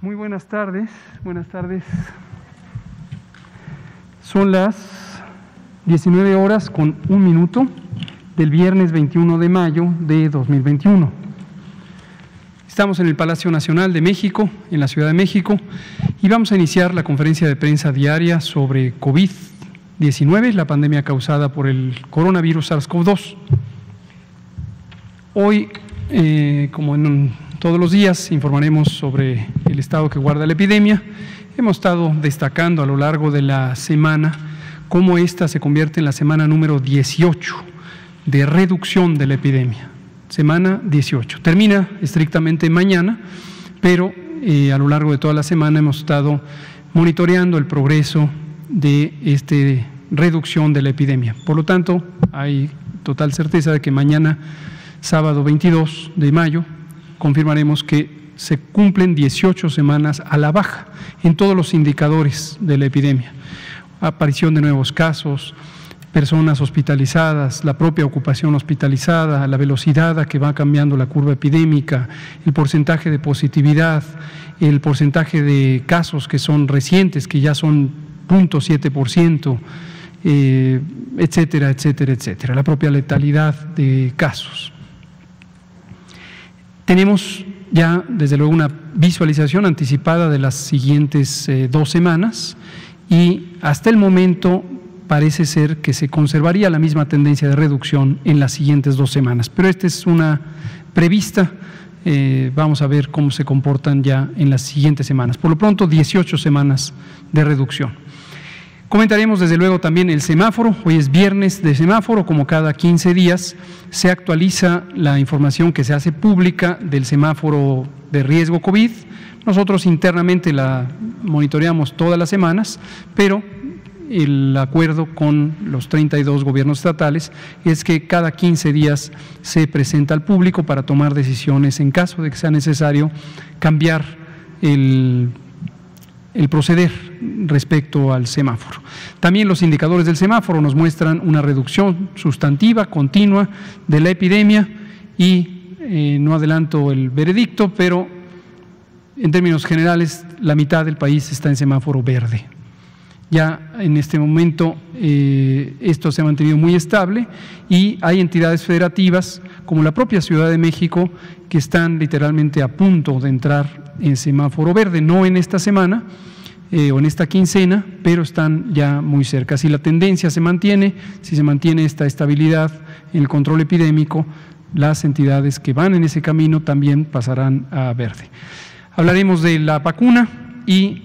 Muy buenas tardes, buenas tardes. Son las 19 horas con un minuto del viernes 21 de mayo de 2021. Estamos en el Palacio Nacional de México, en la Ciudad de México, y vamos a iniciar la conferencia de prensa diaria sobre COVID-19, la pandemia causada por el coronavirus SARS-CoV-2. Hoy, eh, como en todos los días informaremos sobre el estado que guarda la epidemia. Hemos estado destacando a lo largo de la semana cómo esta se convierte en la semana número 18 de reducción de la epidemia. Semana 18. Termina estrictamente mañana, pero eh, a lo largo de toda la semana hemos estado monitoreando el progreso de esta reducción de la epidemia. Por lo tanto, hay total certeza de que mañana, sábado 22 de mayo, confirmaremos que se cumplen 18 semanas a la baja en todos los indicadores de la epidemia. Aparición de nuevos casos, personas hospitalizadas, la propia ocupación hospitalizada, la velocidad a que va cambiando la curva epidémica, el porcentaje de positividad, el porcentaje de casos que son recientes, que ya son 0.7%, eh, etcétera, etcétera, etcétera, la propia letalidad de casos. Tenemos ya, desde luego, una visualización anticipada de las siguientes eh, dos semanas y hasta el momento parece ser que se conservaría la misma tendencia de reducción en las siguientes dos semanas. Pero esta es una prevista. Eh, vamos a ver cómo se comportan ya en las siguientes semanas. Por lo pronto, 18 semanas de reducción. Comentaremos desde luego también el semáforo. Hoy es viernes de semáforo, como cada 15 días se actualiza la información que se hace pública del semáforo de riesgo COVID. Nosotros internamente la monitoreamos todas las semanas, pero el acuerdo con los 32 gobiernos estatales es que cada 15 días se presenta al público para tomar decisiones en caso de que sea necesario cambiar el el proceder respecto al semáforo. También los indicadores del semáforo nos muestran una reducción sustantiva, continua de la epidemia y eh, no adelanto el veredicto, pero en términos generales la mitad del país está en semáforo verde. Ya en este momento eh, esto se ha mantenido muy estable y hay entidades federativas como la propia Ciudad de México que están literalmente a punto de entrar en semáforo verde, no en esta semana eh, o en esta quincena, pero están ya muy cerca. Si la tendencia se mantiene, si se mantiene esta estabilidad en el control epidémico, las entidades que van en ese camino también pasarán a verde. Hablaremos de la vacuna y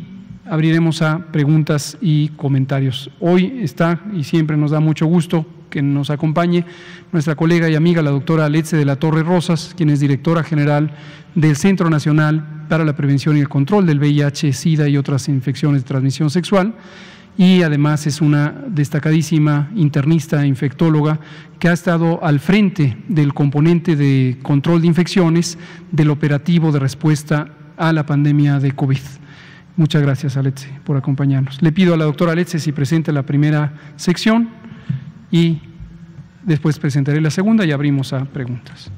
abriremos a preguntas y comentarios. Hoy está y siempre nos da mucho gusto que nos acompañe nuestra colega y amiga, la doctora Aletze de la Torre Rosas, quien es directora general del Centro Nacional para la Prevención y el Control del VIH, SIDA y otras infecciones de transmisión sexual. Y además es una destacadísima internista e infectóloga que ha estado al frente del componente de control de infecciones del operativo de respuesta a la pandemia de COVID. Muchas gracias, Aletze, por acompañarnos. Le pido a la doctora Aletze si presente la primera sección y después presentaré la segunda y abrimos a preguntas.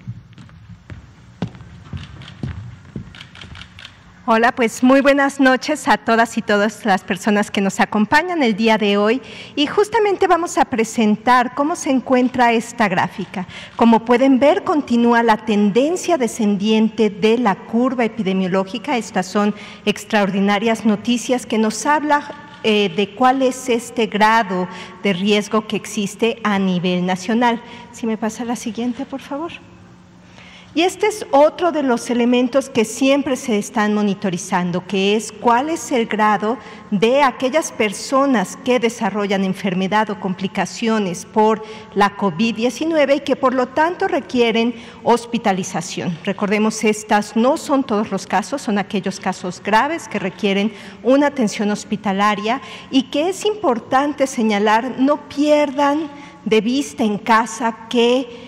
Hola, pues muy buenas noches a todas y todas las personas que nos acompañan el día de hoy y justamente vamos a presentar cómo se encuentra esta gráfica. Como pueden ver, continúa la tendencia descendiente de la curva epidemiológica. Estas son extraordinarias noticias que nos hablan eh, de cuál es este grado de riesgo que existe a nivel nacional. Si me pasa la siguiente, por favor. Y este es otro de los elementos que siempre se están monitorizando, que es cuál es el grado de aquellas personas que desarrollan enfermedad o complicaciones por la COVID-19 y que por lo tanto requieren hospitalización. Recordemos, estas no son todos los casos, son aquellos casos graves que requieren una atención hospitalaria y que es importante señalar, no pierdan de vista en casa que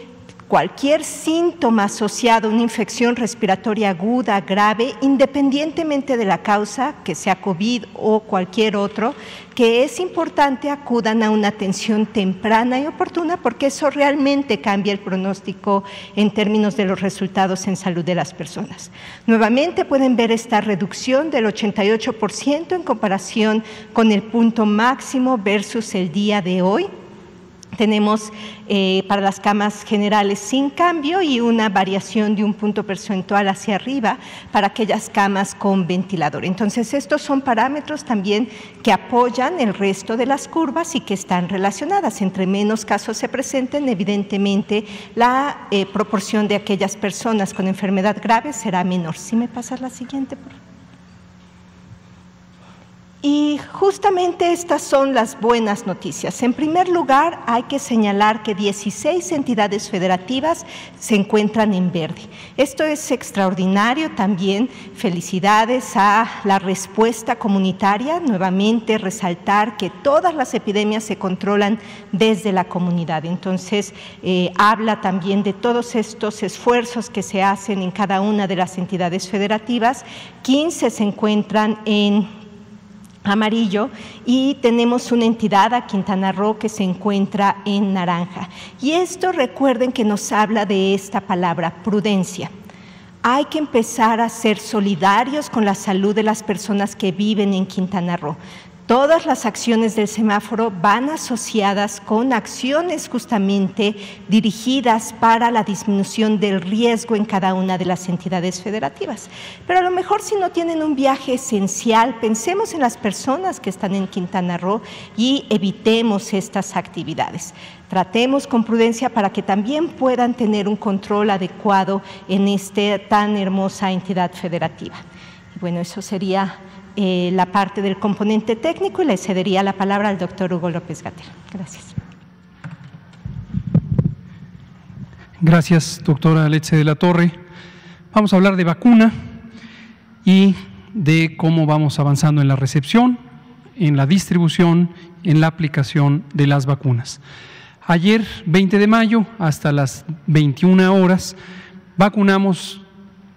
cualquier síntoma asociado a una infección respiratoria aguda, grave, independientemente de la causa, que sea COVID o cualquier otro, que es importante acudan a una atención temprana y oportuna porque eso realmente cambia el pronóstico en términos de los resultados en salud de las personas. Nuevamente pueden ver esta reducción del 88% en comparación con el punto máximo versus el día de hoy tenemos eh, para las camas generales sin cambio y una variación de un punto percentual hacia arriba para aquellas camas con ventilador. Entonces, estos son parámetros también que apoyan el resto de las curvas y que están relacionadas. Entre menos casos se presenten, evidentemente la eh, proporción de aquellas personas con enfermedad grave será menor. Si me pasas la siguiente, por favor. Y justamente estas son las buenas noticias. En primer lugar, hay que señalar que 16 entidades federativas se encuentran en verde. Esto es extraordinario también. Felicidades a la respuesta comunitaria. Nuevamente, resaltar que todas las epidemias se controlan desde la comunidad. Entonces, eh, habla también de todos estos esfuerzos que se hacen en cada una de las entidades federativas. 15 se encuentran en amarillo y tenemos una entidad a Quintana Roo que se encuentra en naranja. Y esto recuerden que nos habla de esta palabra, prudencia. Hay que empezar a ser solidarios con la salud de las personas que viven en Quintana Roo. Todas las acciones del semáforo van asociadas con acciones justamente dirigidas para la disminución del riesgo en cada una de las entidades federativas. Pero a lo mejor si no tienen un viaje esencial, pensemos en las personas que están en Quintana Roo y evitemos estas actividades. Tratemos con prudencia para que también puedan tener un control adecuado en esta tan hermosa entidad federativa. Bueno, eso sería eh, la parte del componente técnico y le cedería la palabra al doctor Hugo López Gatel. Gracias. Gracias, doctora Leche de la Torre. Vamos a hablar de vacuna y de cómo vamos avanzando en la recepción, en la distribución, en la aplicación de las vacunas. Ayer, 20 de mayo, hasta las 21 horas, vacunamos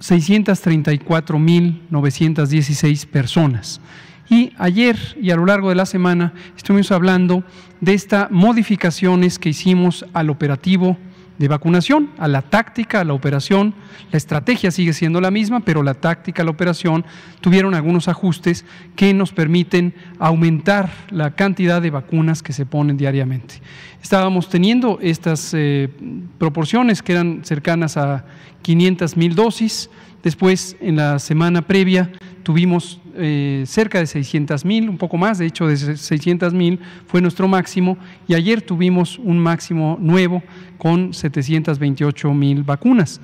634.916 personas. Y ayer y a lo largo de la semana estuvimos hablando de estas modificaciones que hicimos al operativo de vacunación, a la táctica, a la operación. La estrategia sigue siendo la misma, pero la táctica, la operación tuvieron algunos ajustes que nos permiten aumentar la cantidad de vacunas que se ponen diariamente. Estábamos teniendo estas eh, proporciones que eran cercanas a 500 mil dosis. Después, en la semana previa, tuvimos eh, cerca de 600 mil, un poco más, de hecho, de 600 mil fue nuestro máximo. Y ayer tuvimos un máximo nuevo con 728 mil vacunas.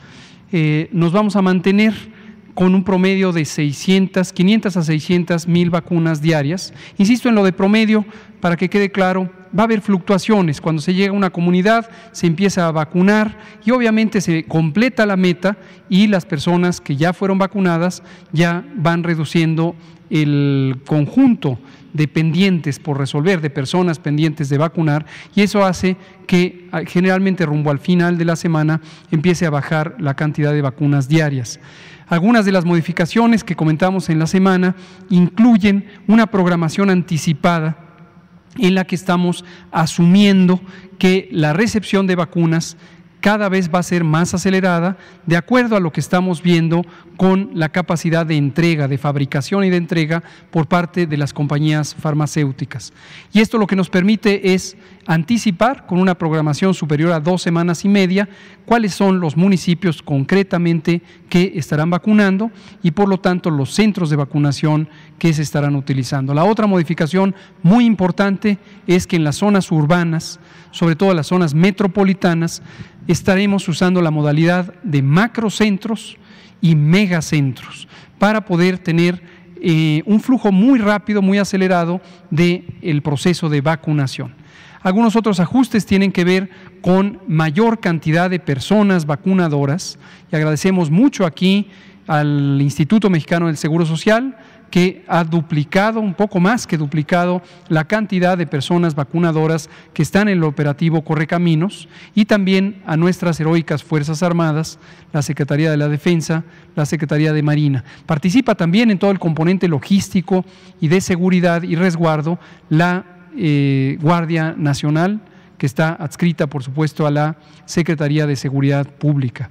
Eh, nos vamos a mantener con un promedio de 600, 500 a 600 mil vacunas diarias. Insisto en lo de promedio para que quede claro, va a haber fluctuaciones. Cuando se llega a una comunidad, se empieza a vacunar y obviamente se completa la meta y las personas que ya fueron vacunadas ya van reduciendo el conjunto de pendientes por resolver, de personas pendientes de vacunar, y eso hace que ah, generalmente rumbo al final de la semana empiece a bajar la cantidad de vacunas diarias. Algunas de las modificaciones que comentamos en la semana incluyen una programación anticipada en la que estamos asumiendo que la recepción de vacunas cada vez va a ser más acelerada de acuerdo a lo que estamos viendo con la capacidad de entrega, de fabricación y de entrega por parte de las compañías farmacéuticas. Y esto lo que nos permite es anticipar con una programación superior a dos semanas y media cuáles son los municipios concretamente que estarán vacunando y por lo tanto los centros de vacunación que se estarán utilizando. La otra modificación muy importante es que en las zonas urbanas, sobre todo las zonas metropolitanas, estaremos usando la modalidad de macrocentros y megacentros para poder tener eh, un flujo muy rápido, muy acelerado del proceso de vacunación. Algunos otros ajustes tienen que ver con mayor cantidad de personas vacunadoras y agradecemos mucho aquí al Instituto Mexicano del Seguro Social que ha duplicado, un poco más que duplicado, la cantidad de personas vacunadoras que están en el operativo Correcaminos y también a nuestras heroicas Fuerzas Armadas, la Secretaría de la Defensa, la Secretaría de Marina. Participa también en todo el componente logístico y de seguridad y resguardo la eh, Guardia Nacional, que está adscrita, por supuesto, a la Secretaría de Seguridad Pública.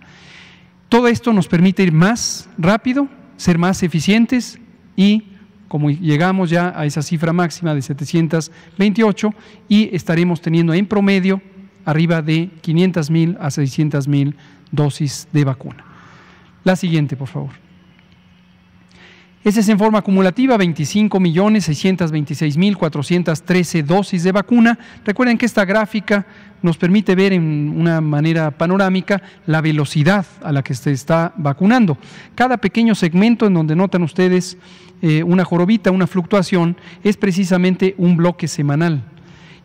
Todo esto nos permite ir más rápido, ser más eficientes y como llegamos ya a esa cifra máxima de 728 y estaremos teniendo en promedio arriba de 500 mil a 600 mil dosis de vacuna. La siguiente, por favor. Ese es en forma acumulativa 25.626.413 dosis de vacuna. Recuerden que esta gráfica nos permite ver en una manera panorámica la velocidad a la que se está vacunando. Cada pequeño segmento en donde notan ustedes eh, una jorobita, una fluctuación, es precisamente un bloque semanal.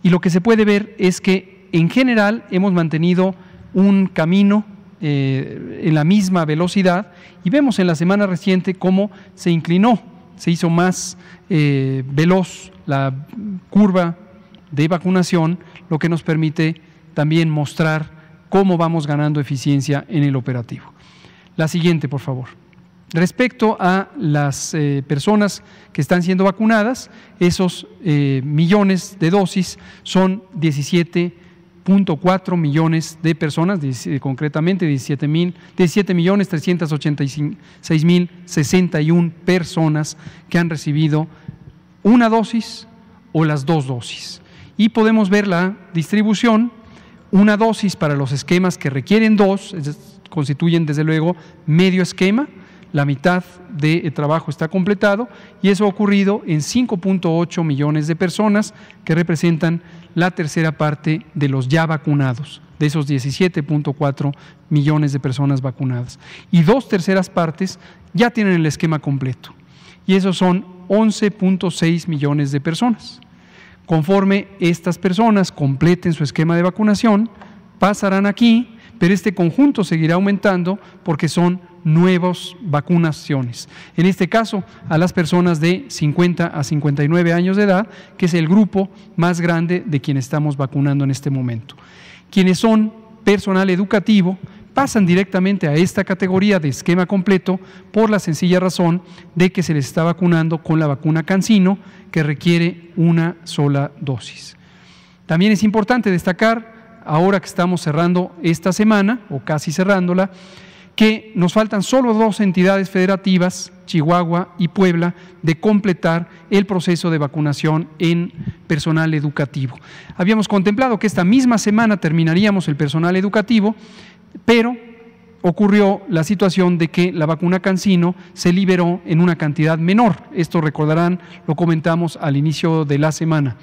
Y lo que se puede ver es que en general hemos mantenido un camino eh, en la misma velocidad y vemos en la semana reciente cómo se inclinó, se hizo más eh, veloz la curva de vacunación, lo que nos permite también mostrar cómo vamos ganando eficiencia en el operativo. La siguiente, por favor. Respecto a las eh, personas que están siendo vacunadas, esos millones de dosis son 17 cuatro millones de personas, concretamente 17, mil, 17 millones 386 mil 61 personas que han recibido una dosis o las dos dosis. Y podemos ver la distribución, una dosis para los esquemas que requieren dos, constituyen desde luego medio esquema, la mitad del trabajo está completado y eso ha ocurrido en 5.8 millones de personas que representan la tercera parte de los ya vacunados, de esos 17.4 millones de personas vacunadas. Y dos terceras partes ya tienen el esquema completo. Y esos son 11.6 millones de personas. Conforme estas personas completen su esquema de vacunación, pasarán aquí, pero este conjunto seguirá aumentando porque son nuevas vacunaciones. En este caso, a las personas de 50 a 59 años de edad, que es el grupo más grande de quienes estamos vacunando en este momento. Quienes son personal educativo pasan directamente a esta categoría de esquema completo por la sencilla razón de que se les está vacunando con la vacuna Cancino, que requiere una sola dosis. También es importante destacar, ahora que estamos cerrando esta semana, o casi cerrándola, que nos faltan solo dos entidades federativas, Chihuahua y Puebla, de completar el proceso de vacunación en personal educativo. Habíamos contemplado que esta misma semana terminaríamos el personal educativo, pero ocurrió la situación de que la vacuna Cancino se liberó en una cantidad menor. Esto recordarán, lo comentamos al inicio de la semana.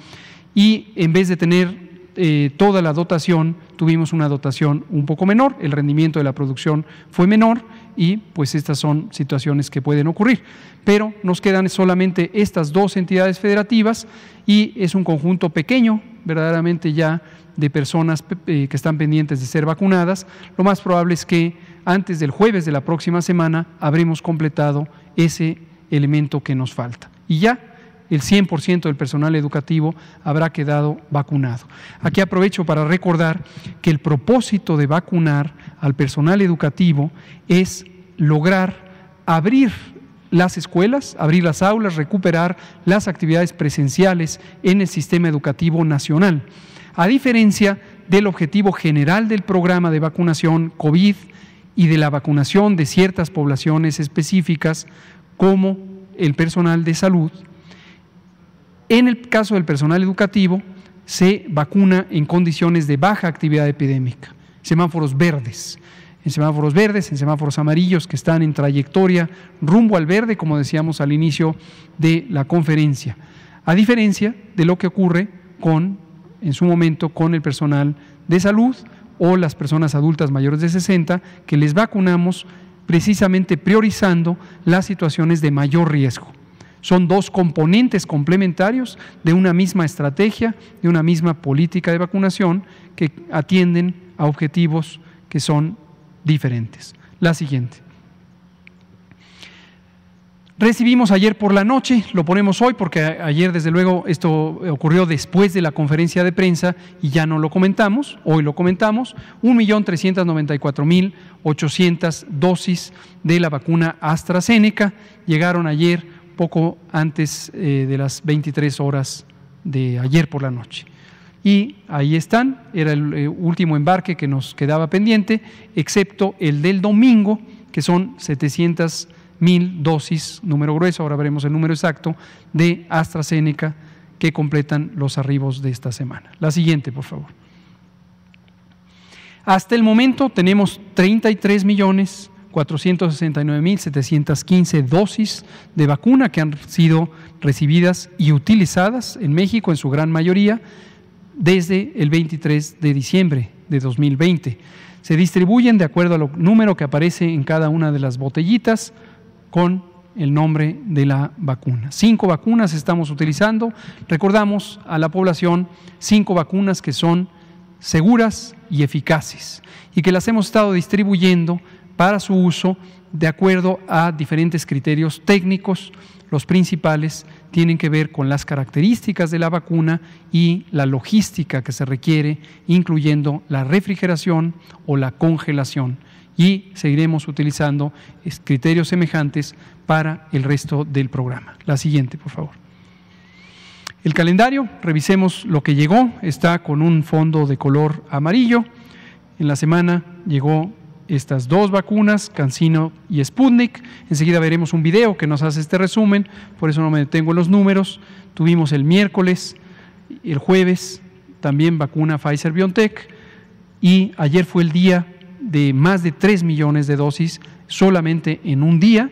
Y en vez de tener eh, toda la dotación, tuvimos una dotación un poco menor, el rendimiento de la producción fue menor y pues estas son situaciones que pueden ocurrir. Pero nos quedan solamente estas dos entidades federativas y es un conjunto pequeño, verdaderamente ya de personas eh, que están pendientes de ser vacunadas. Lo más probable es que antes del jueves de la próxima semana habremos completado ese elemento que nos falta. Y ya el 100% del personal educativo habrá quedado vacunado. Aquí aprovecho para recordar que el propósito de vacunar al personal educativo es lograr abrir las escuelas, abrir las aulas, recuperar las actividades presenciales en el sistema educativo nacional, a diferencia del objetivo general del programa de vacunación COVID y de la vacunación de ciertas poblaciones específicas como el personal de salud en el caso del personal educativo, se vacuna en condiciones de baja actividad epidémica, semáforos verdes. En semáforos verdes, en semáforos amarillos que están en trayectoria rumbo al verde, como decíamos al inicio de la conferencia. A diferencia de lo que ocurre con, en su momento, con el personal de salud o las personas adultas mayores de 60, que les vacunamos precisamente priorizando las situaciones de mayor riesgo. Son dos componentes complementarios de una misma estrategia, de una misma política de vacunación que atienden a objetivos que son diferentes. La siguiente. Recibimos ayer por la noche, lo ponemos hoy porque ayer desde luego esto ocurrió después de la conferencia de prensa y ya no lo comentamos, hoy lo comentamos, 1.394.800 dosis de la vacuna AstraZeneca llegaron ayer poco antes eh, de las 23 horas de ayer por la noche. Y ahí están, era el eh, último embarque que nos quedaba pendiente, excepto el del domingo, que son 700 mil dosis, número grueso, ahora veremos el número exacto, de AstraZeneca que completan los arribos de esta semana. La siguiente, por favor. Hasta el momento tenemos 33 millones 469.715 dosis de vacuna que han sido recibidas y utilizadas en México en su gran mayoría desde el 23 de diciembre de 2020. Se distribuyen de acuerdo al número que aparece en cada una de las botellitas con el nombre de la vacuna. Cinco vacunas estamos utilizando. Recordamos a la población cinco vacunas que son seguras y eficaces y que las hemos estado distribuyendo para su uso de acuerdo a diferentes criterios técnicos. Los principales tienen que ver con las características de la vacuna y la logística que se requiere, incluyendo la refrigeración o la congelación y seguiremos utilizando criterios semejantes para el resto del programa. La siguiente, por favor. El calendario, revisemos lo que llegó, está con un fondo de color amarillo. En la semana llegó estas dos vacunas, Cancino y Sputnik. Enseguida veremos un video que nos hace este resumen, por eso no me detengo en los números. Tuvimos el miércoles, el jueves, también vacuna Pfizer BioNTech y ayer fue el día de más de 3 millones de dosis solamente en un día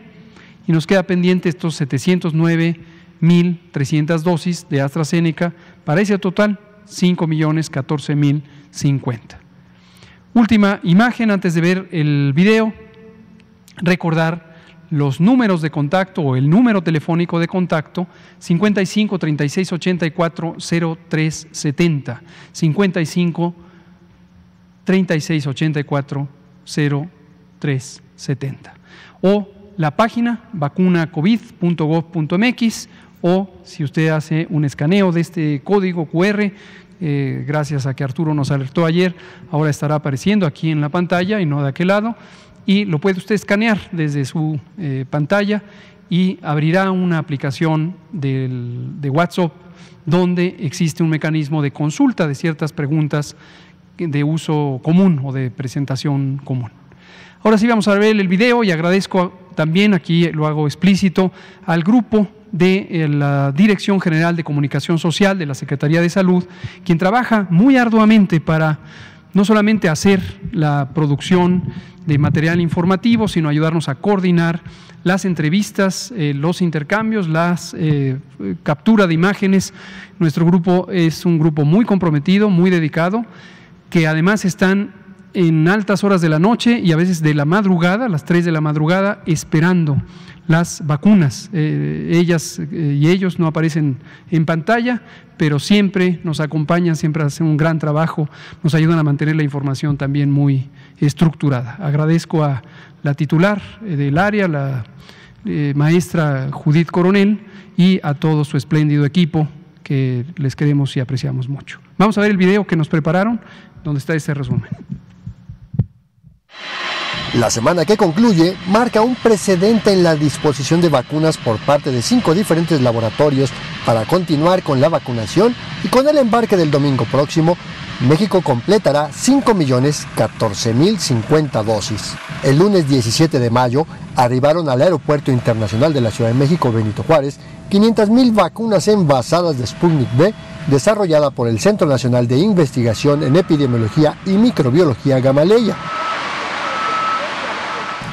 y nos queda pendiente estos 709.300 dosis de AstraZeneca para ese total 5 millones 14 mil 50. Última imagen antes de ver el video, recordar los números de contacto o el número telefónico de contacto 55 36 84 03 70 55 3684 0370 o la página vacunacovid.gov.mx o si usted hace un escaneo de este código QR, eh, gracias a que Arturo nos alertó ayer, ahora estará apareciendo aquí en la pantalla y no de aquel lado, y lo puede usted escanear desde su eh, pantalla y abrirá una aplicación de WhatsApp donde existe un mecanismo de consulta de ciertas preguntas de uso común o de presentación común. Ahora sí vamos a ver el video y agradezco también, aquí lo hago explícito, al grupo de eh, la Dirección General de Comunicación Social de la Secretaría de Salud, quien trabaja muy arduamente para no solamente hacer la producción de material informativo, sino ayudarnos a coordinar las entrevistas, eh, los intercambios, las eh, captura de imágenes. Nuestro grupo es un grupo muy comprometido, muy dedicado que además están en altas horas de la noche y a veces de la madrugada, a las 3 de la madrugada, esperando las vacunas. Eh, ellas eh, y ellos no aparecen en pantalla, pero siempre nos acompañan, siempre hacen un gran trabajo, nos ayudan a mantener la información también muy estructurada. Agradezco a la titular eh, del área, la maestra Judith Coronel, y a todo su espléndido equipo que les queremos y apreciamos mucho. Vamos a ver el video que nos prepararon donde está ese resumen. La semana que concluye marca un precedente en la disposición de vacunas por parte de cinco diferentes laboratorios para continuar con la vacunación y con el embarque del domingo próximo, México completará 5.014.050 dosis. El lunes 17 de mayo arribaron al Aeropuerto Internacional de la Ciudad de México Benito Juárez 500.000 vacunas envasadas de Sputnik B desarrollada por el Centro Nacional de Investigación en Epidemiología y Microbiología Gamaleya.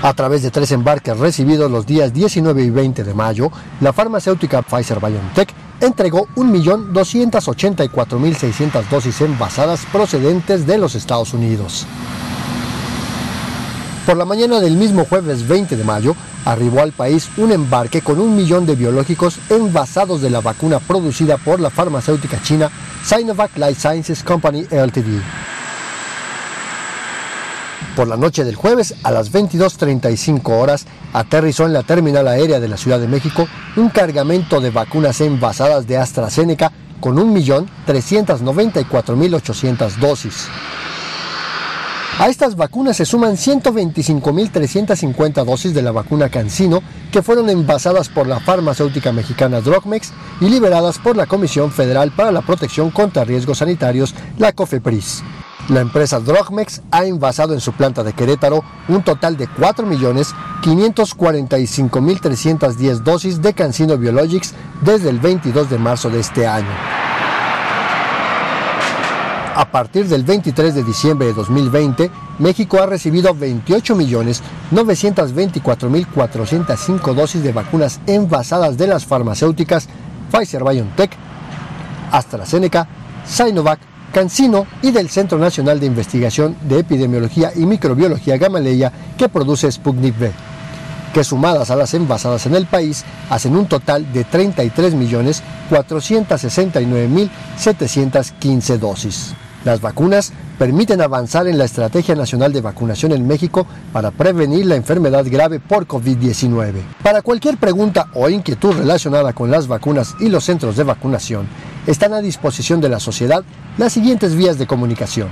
A través de tres embarques recibidos los días 19 y 20 de mayo, la farmacéutica Pfizer BioNTech entregó 1.284.600 dosis envasadas procedentes de los Estados Unidos. Por la mañana del mismo jueves 20 de mayo, arribó al país un embarque con un millón de biológicos envasados de la vacuna producida por la farmacéutica china Sinovac Life Sciences Company Ltd. Por la noche del jueves, a las 22.35 horas, aterrizó en la terminal aérea de la Ciudad de México un cargamento de vacunas envasadas de AstraZeneca con 1.394.800 dosis. A estas vacunas se suman 125.350 dosis de la vacuna Cancino que fueron envasadas por la farmacéutica mexicana Drogmex y liberadas por la Comisión Federal para la Protección contra Riesgos Sanitarios, la COFEPRIS. La empresa Drogmex ha envasado en su planta de Querétaro un total de 4.545.310 dosis de Cancino Biologics desde el 22 de marzo de este año. A partir del 23 de diciembre de 2020, México ha recibido 28.924.405 dosis de vacunas envasadas de las farmacéuticas Pfizer BioNTech, AstraZeneca, Sinovac, CanSino y del Centro Nacional de Investigación de Epidemiología y Microbiología Gamaleya que produce Sputnik V, que sumadas a las envasadas en el país hacen un total de 33.469.715 dosis. Las vacunas permiten avanzar en la Estrategia Nacional de Vacunación en México para prevenir la enfermedad grave por COVID-19. Para cualquier pregunta o inquietud relacionada con las vacunas y los centros de vacunación, están a disposición de la sociedad las siguientes vías de comunicación.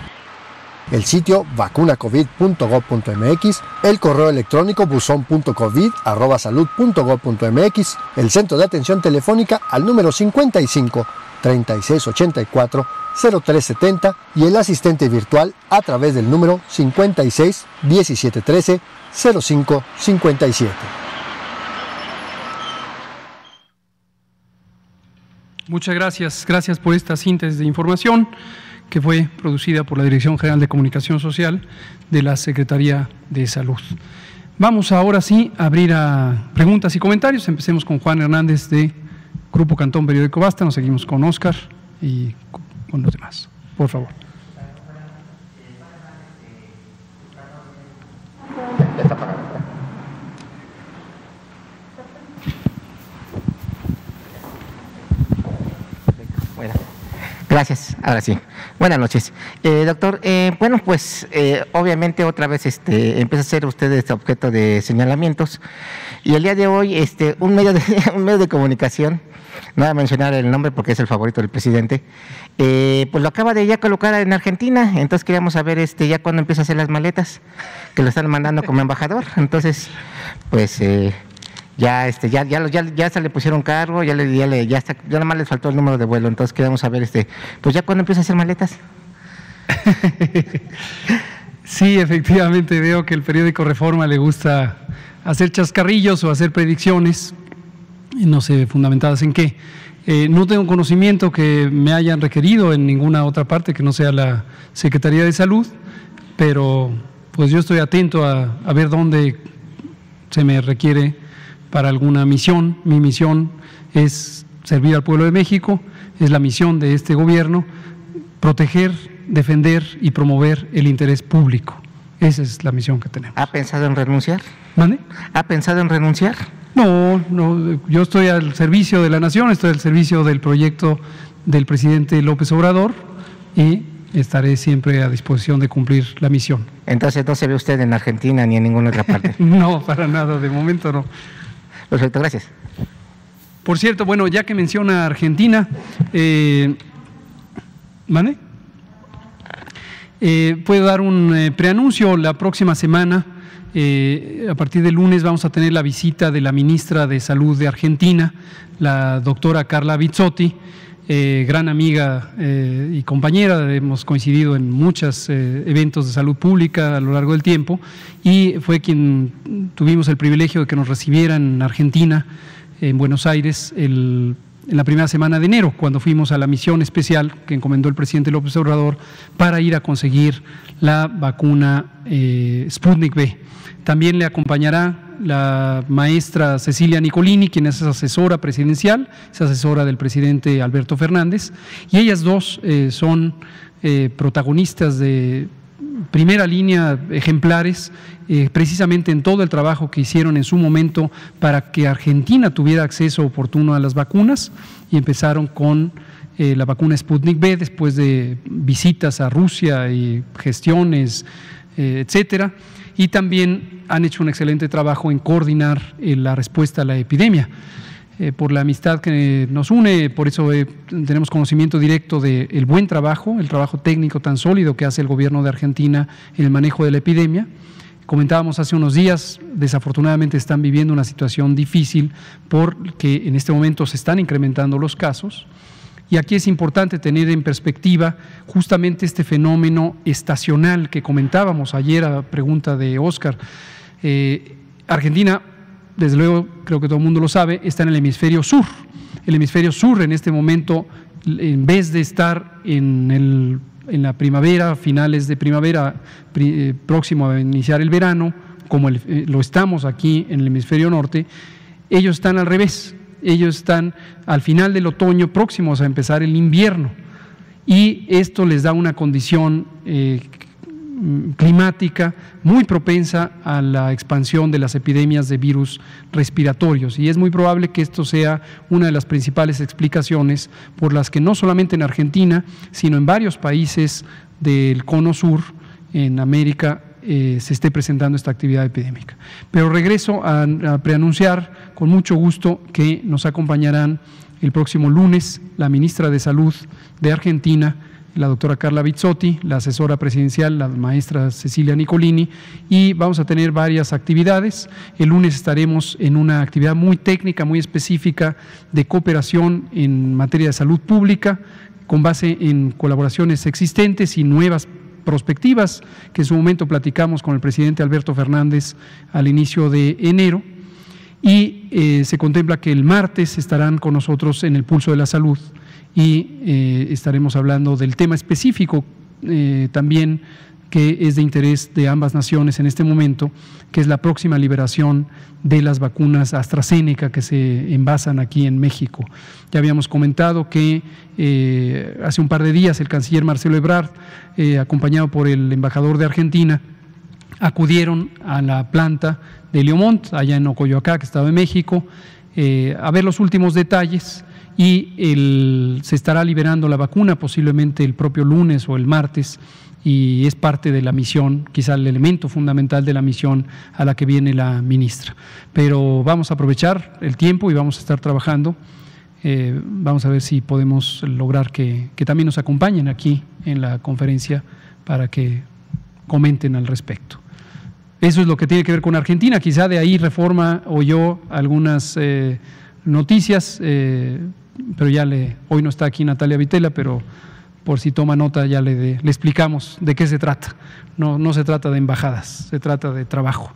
El sitio vacunacovid.gov.mx, el correo electrónico buzón.covid.salud.gov.mx, el centro de atención telefónica al número 55 3684 0370 y el asistente virtual a través del número 56 1713 0557. Muchas gracias, gracias por esta síntesis de información que fue producida por la Dirección General de Comunicación Social de la Secretaría de Salud. Vamos ahora sí a abrir a preguntas y comentarios. Empecemos con Juan Hernández de Grupo Cantón Periódico Basta, nos seguimos con Oscar y con los demás. Por favor. Bueno, gracias. Ahora sí. Buenas noches. Eh, doctor, eh, bueno, pues eh, obviamente otra vez este, empieza a ser usted este objeto de señalamientos y el día de hoy este, un, medio de, un medio de comunicación no voy a mencionar el nombre porque es el favorito del presidente, eh, pues lo acaba de ya colocar en Argentina, entonces queríamos saber este ya cuándo empieza a hacer las maletas, que lo están mandando como embajador, entonces pues eh, ya este ya ya ya, ya se le pusieron cargo, ya le ya ya está, ya nada más les faltó el número de vuelo, entonces queríamos saber este pues ya cuándo empieza a hacer maletas. Sí, efectivamente veo que el periódico Reforma le gusta hacer chascarrillos o hacer predicciones no sé fundamentadas en qué. Eh, no tengo conocimiento que me hayan requerido en ninguna otra parte que no sea la Secretaría de Salud, pero pues yo estoy atento a ver dónde se me requiere para alguna misión. Mi misión es servir al pueblo de México, es la misión de este gobierno, proteger, defender y promover el interés público. Esa es la misión que tenemos. ¿Ha pensado en renunciar? ¿Mande? ¿Ha pensado en renunciar? No, no, yo estoy al servicio de la nación, estoy al servicio del proyecto del presidente López Obrador y estaré siempre a disposición de cumplir la misión. Entonces no se ve usted en Argentina ni en ninguna otra parte. no, para nada, de momento no. Perfecto, gracias. Por cierto, bueno, ya que menciona Argentina, eh, ¿mande? Eh, puedo dar un eh, preanuncio la próxima semana. Eh, a partir del lunes vamos a tener la visita de la ministra de Salud de Argentina, la doctora Carla Bizzotti, eh, gran amiga eh, y compañera, hemos coincidido en muchos eh, eventos de salud pública a lo largo del tiempo y fue quien tuvimos el privilegio de que nos recibiera en Argentina, en Buenos Aires, en la primera semana de enero, cuando fuimos a la misión especial que encomendó el presidente López Obrador para ir a conseguir la vacuna eh, Sputnik B. También le acompañará la maestra Cecilia Nicolini, quien es asesora presidencial, es asesora del presidente Alberto Fernández, y ellas dos eh, son eh, protagonistas de primera línea, ejemplares, eh, precisamente en todo el trabajo que hicieron en su momento para que Argentina tuviera acceso oportuno a las vacunas y empezaron con la vacuna Sputnik B después de visitas a Rusia y gestiones, etcétera y también han hecho un excelente trabajo en coordinar eh, la respuesta a la epidemia. Eh, por la amistad que nos une, por eso eh, tenemos conocimiento directo del buen trabajo, el trabajo técnico tan sólido que hace el gobierno de Argentina en el manejo de la epidemia. Comentábamos hace unos días, desafortunadamente están viviendo una situación difícil porque en este momento se están incrementando los casos. Y aquí es importante tener en perspectiva justamente este fenómeno estacional que comentábamos ayer a pregunta de Oscar. Eh, Argentina, desde luego, creo que todo el mundo lo sabe, está en el hemisferio sur. El hemisferio sur en este momento, en vez de estar en, la primavera, finales de primavera, eh, próximo a iniciar el verano, como eh, lo estamos aquí en el hemisferio norte, ellos están al revés ellos están al final del otoño próximos a empezar el invierno. Y esto les da una condición eh, climática muy propensa a la expansión de las epidemias de virus respiratorios. Y es muy probable que esto sea una de las principales explicaciones por las que no solamente en Argentina, sino en varios países del cono sur, en América, eh, se esté presentando esta actividad epidémica. Pero regreso a, preanunciar con mucho gusto que nos acompañarán el próximo lunes la ministra de Salud de Argentina, la doctora Carla Bizzotti, la asesora presidencial, la maestra Cecilia Nicolini, y vamos a tener varias actividades. El lunes estaremos en una actividad muy técnica, muy específica de cooperación en materia de salud pública, con base en colaboraciones existentes y nuevas prospectivas que en su momento platicamos con el presidente Alberto Fernández al inicio de enero y eh, se contempla que el martes estarán con nosotros en el pulso de la salud y eh, estaremos hablando del tema específico eh, también que es de interés de ambas naciones en este momento, que es la próxima liberación de las vacunas AstraZeneca que se envasan aquí en México. Ya habíamos comentado que eh, hace un par de días el canciller Marcelo Ebrard, eh, acompañado por el embajador de Argentina, acudieron a la planta de Leomont, allá en Ocoyoacá, que estaba en México, eh, a ver los últimos detalles y se estará liberando la vacuna posiblemente el propio lunes o el martes y es parte de la misión, quizá el elemento fundamental de la misión a la que viene la ministra. Pero vamos a aprovechar el tiempo y vamos a estar trabajando. Eh, vamos a ver si podemos lograr que, también nos acompañen aquí en la conferencia para que comenten al respecto. Eso es lo que tiene que ver con Argentina. Quizá de ahí Reforma oyó algunas eh, noticias, eh, pero ya le, hoy no está aquí Natalia Vitela, pero por si toma nota ya le, le explicamos de qué se trata. No, no se trata de embajadas, se trata de trabajo.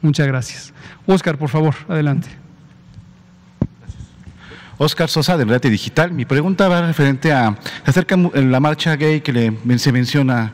Muchas gracias. Oscar, por favor, adelante. Oscar Sosa, del Rete Digital. Mi pregunta va referente a acerca la marcha gay que se menciona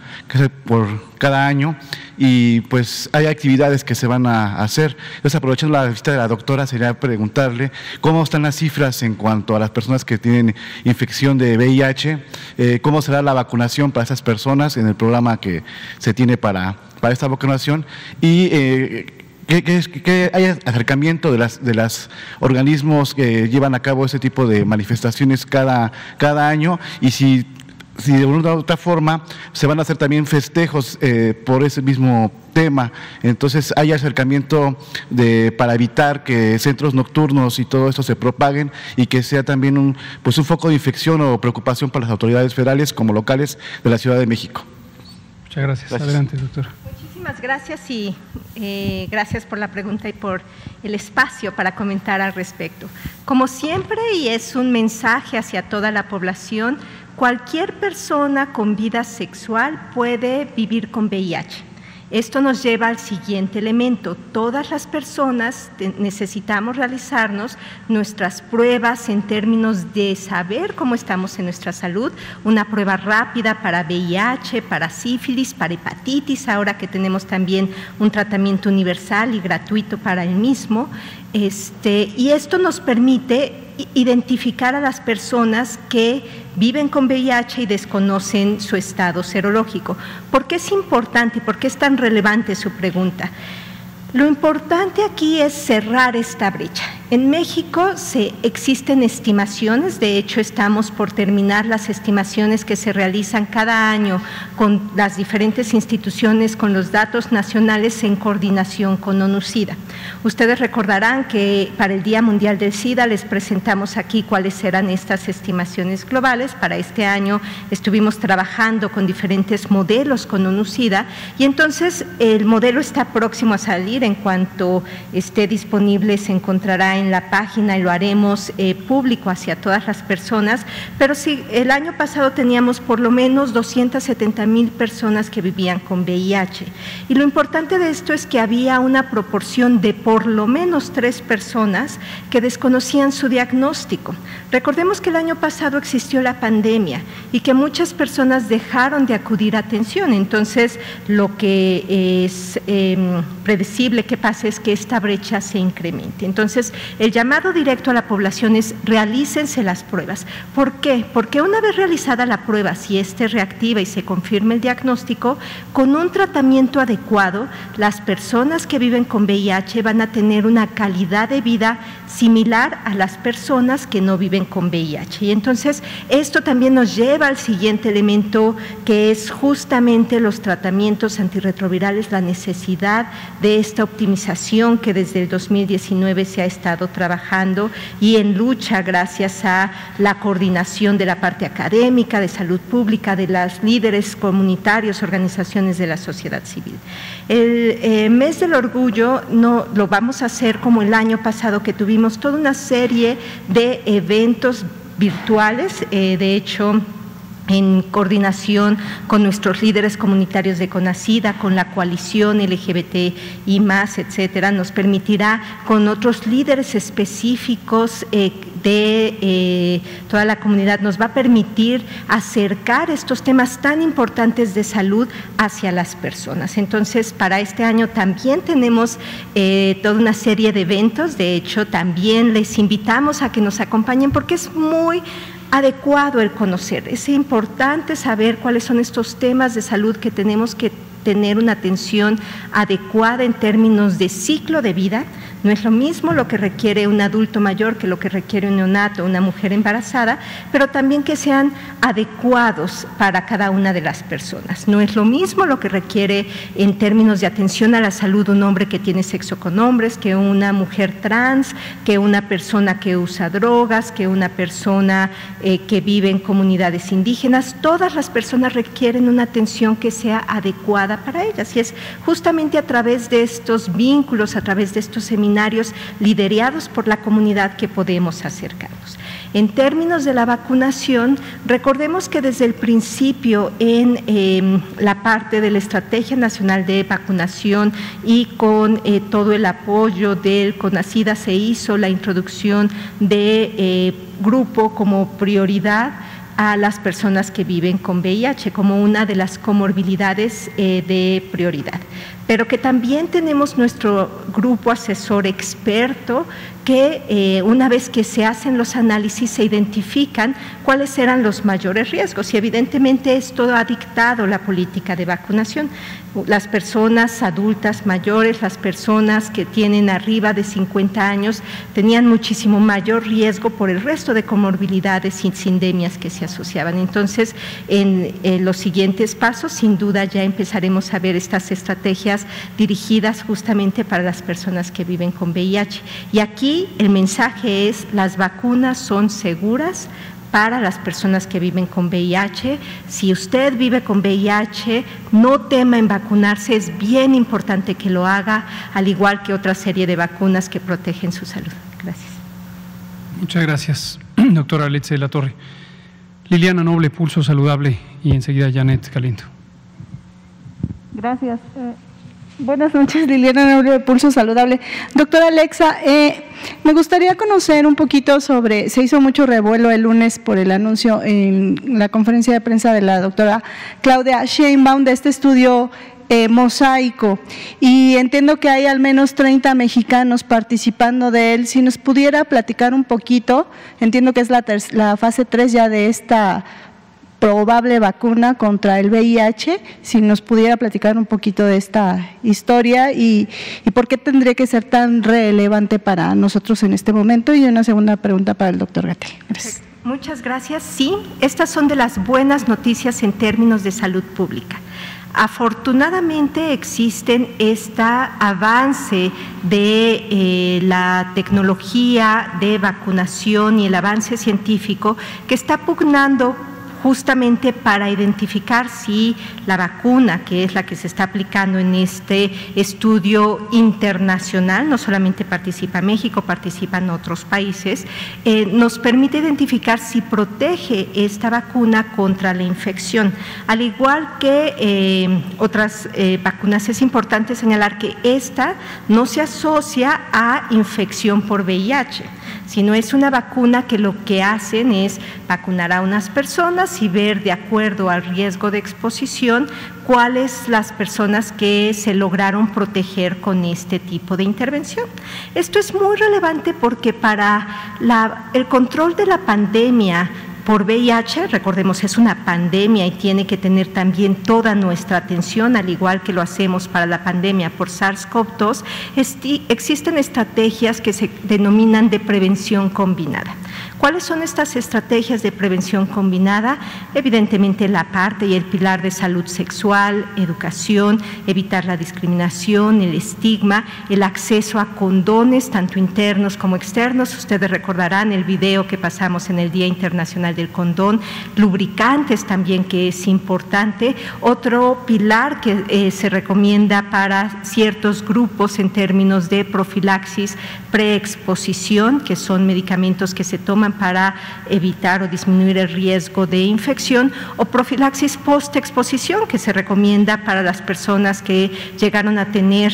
por cada año y pues hay actividades que se van a hacer. Entonces, aprovechando la visita de la doctora, sería preguntarle cómo están las cifras en cuanto a las personas que tienen infección de VIH, eh, cómo será la vacunación para esas personas en el programa que se tiene para, para esta vacunación y eh, que, hay acercamiento de las de los organismos que llevan a cabo ese tipo de manifestaciones cada, cada año y si, si de una u otra forma se van a hacer también festejos eh, por ese mismo tema. Entonces hay acercamiento de, para evitar que centros nocturnos y todo esto se propaguen y que sea también un, pues un foco de infección o preocupación para las autoridades federales como locales de la Ciudad de México. Muchas gracias. Adelante, doctor gracias y eh, gracias por la pregunta y por el espacio para comentar al respecto. Como siempre, y es un mensaje hacia toda la población, cualquier persona con vida sexual puede vivir con VIH. Esto nos lleva al siguiente elemento. Todas las personas necesitamos realizarnos nuestras pruebas en términos de saber cómo estamos en nuestra salud, una prueba rápida para VIH, para sífilis, para hepatitis, ahora que tenemos también un tratamiento universal y gratuito para el mismo. Este, y esto nos permite identificar a las personas que viven con VIH y desconocen su estado serológico. ¿Por qué es importante y por qué es tan relevante su pregunta? Lo importante aquí es cerrar esta brecha. En México se existen estimaciones, de hecho estamos por terminar las estimaciones que se realizan cada año con las diferentes instituciones, con los datos nacionales en coordinación con ONU-SIDA. Ustedes recordarán que para el Día Mundial del SIDA les presentamos aquí cuáles eran estas estimaciones globales. Para este año estuvimos trabajando con diferentes modelos con ONU-SIDA y entonces el modelo está próximo a salir. En cuanto esté disponible se encontrará en la página y lo haremos eh, público hacia todas las personas, pero sí, el año pasado teníamos por lo menos 270 mil personas que vivían con VIH. Y lo importante de esto es que había una proporción de por lo menos tres personas que desconocían su diagnóstico. Recordemos que el año pasado existió la pandemia y que muchas personas dejaron de acudir a atención, entonces lo que es em, predecible que pase es que esta brecha se incremente. Entonces, el llamado directo a la población es realícense las pruebas. ¿Por qué? Porque una vez realizada la prueba, si éste reactiva y se confirma el diagnóstico, con un tratamiento adecuado, las personas que viven con VIH van a tener una calidad de vida similar a las personas que no viven con VIH. Y entonces esto también nos lleva al siguiente elemento que es justamente los tratamientos antirretrovirales, la necesidad de esta optimización que desde el 2019 se ha estado trabajando y en lucha gracias a la coordinación de la parte académica, de salud pública, de las líderes comunitarios, organizaciones de la sociedad civil. El eh, mes del orgullo no lo vamos a hacer como el año pasado que tuvimos toda una serie de eventos virtuales, eh, de hecho en coordinación con nuestros líderes comunitarios de CONACIDA, con la coalición LGBT y más, etcétera, nos permitirá con otros líderes específicos eh, de eh, toda la comunidad, nos va a permitir acercar estos temas tan importantes de salud hacia las personas. Entonces, para este año también tenemos eh, toda una serie de eventos, de hecho, también les invitamos a que nos acompañen porque es muy adecuado el conocer. Es importante saber cuáles son estos temas de salud que tenemos que tener una atención adecuada en términos de ciclo de vida, no es lo mismo lo que requiere un adulto mayor que lo que requiere un neonato, una mujer embarazada, pero también que sean adecuados para cada una de las personas. No es lo mismo lo que requiere en términos de atención a la salud un hombre que tiene sexo con hombres, que una mujer trans, que una persona que usa drogas, que una persona eh, que vive en comunidades indígenas. Todas las personas requieren una atención que sea adecuada para ellas y es justamente a través de estos vínculos, a través de estos seminarios, liderados por la comunidad que podemos acercarnos. En términos de la vacunación, recordemos que desde el principio en em, la parte de la Estrategia Nacional de Vacunación y con eh, todo el apoyo del CONACIDA se hizo la introducción de eh, grupo como prioridad a las personas que viven con VIH como una de las comorbilidades eh, de prioridad pero que también tenemos nuestro grupo asesor experto que eh, una vez que se hacen los análisis se identifican cuáles eran los mayores riesgos y evidentemente esto ha dictado la política de vacunación. Las personas adultas mayores, las personas que tienen arriba de 50 años tenían muchísimo mayor riesgo por el resto de comorbilidades y sindemias que se asociaban. Entonces, en los siguientes pasos, sin duda ya empezaremos a ver estas estrategias dirigidas justamente para las personas que viven con VIH. Y aquí el mensaje es, las vacunas son seguras para las personas que viven con VIH. Si usted vive con VIH, no tema en vacunarse, es bien importante que lo haga, al igual que otra serie de vacunas que protegen su salud. Gracias. Muchas gracias, doctora Letze de la Torre. Liliana Noble, Pulso Saludable, y enseguida Janet Caliento. Gracias. Eh, Buenas noches, Liliana Naurio de Pulso Saludable. Doctora Alexa, eh, me gustaría conocer un poquito sobre, se hizo mucho revuelo el lunes por el anuncio en la conferencia de prensa de la doctora Claudia Sheinbaum de este estudio eh, mosaico y entiendo que hay al menos 30 mexicanos participando de él. Si nos pudiera platicar un poquito, entiendo que es la, la fase 3 ya de esta probable vacuna contra el VIH, si nos pudiera platicar un poquito de esta historia y, por qué tendría que ser tan relevante para nosotros en este momento. Y una segunda pregunta para el doctor Gatel. Muchas gracias. Sí, estas son de las buenas noticias en términos de salud pública. Afortunadamente existen este avance de eh, la tecnología de vacunación y el avance científico que está pugnando justamente para identificar si la vacuna, que es la que se está aplicando en este estudio internacional, no solamente participa México, participan otros países, eh, nos permite identificar si protege esta vacuna contra la infección. Al igual que eh, otras eh, vacunas, es importante señalar que esta no se asocia a infección por VIH sino es una vacuna que lo que hacen es vacunar a unas personas y ver de acuerdo al riesgo de exposición cuáles las personas que se lograron proteger con este tipo de intervención. Esto es muy relevante porque para el control de la pandemia por VIH, recordemos, es una pandemia y tiene que tener también toda nuestra atención, al igual que lo hacemos para la pandemia por SARS-CoV-2, existen estrategias que se denominan de prevención combinada. ¿Cuáles son estas estrategias de prevención combinada? Evidentemente la parte y el pilar de salud sexual, educación, evitar la discriminación, el estigma, el acceso a condones, tanto internos como externos. Ustedes recordarán el video que pasamos en el Día Internacional del Condón, lubricantes también, que es importante. Otro pilar que eh, se recomienda para ciertos grupos en términos de profilaxis preexposición, que son medicamentos que se toman para evitar o disminuir el riesgo de infección, o profilaxis post-exposición, que se recomienda para las personas que llegaron a tener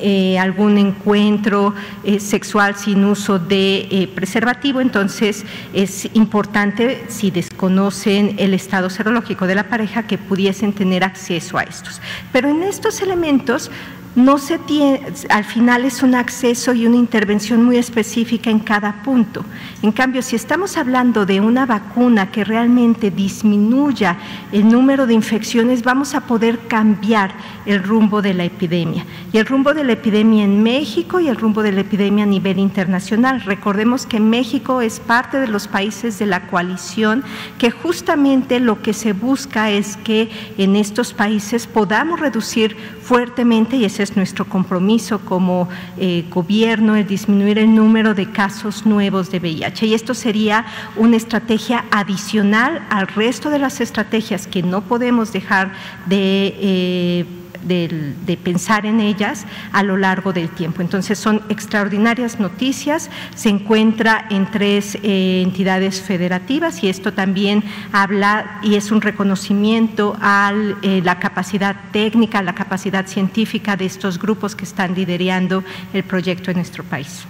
eh, algún encuentro eh, sexual sin uso de eh, preservativo, entonces es importante, si desconocen el estado serológico de la pareja, que pudiesen tener acceso a estos. Pero en estos elementos no se tiene, al final es un acceso y una intervención muy específica en cada punto. En cambio, si estamos hablando de una vacuna que realmente disminuya el número de infecciones, vamos a poder cambiar el rumbo de la epidemia. Y el rumbo de la epidemia en México y el rumbo de la epidemia a nivel internacional. Recordemos que México es parte de los países de la coalición que justamente lo que se busca es que en estos países podamos reducir fuertemente, y ese es nuestro compromiso como eh, gobierno, el disminuir el número de casos nuevos de VIH. Y esto sería una estrategia adicional al resto de las estrategias que no podemos dejar de... Eh, de, pensar en ellas a lo largo del tiempo. Entonces son extraordinarias noticias, se encuentra en tres eh, entidades federativas y esto también habla y es un reconocimiento a eh, la capacidad técnica, la capacidad científica de estos grupos que están liderando el proyecto en nuestro país.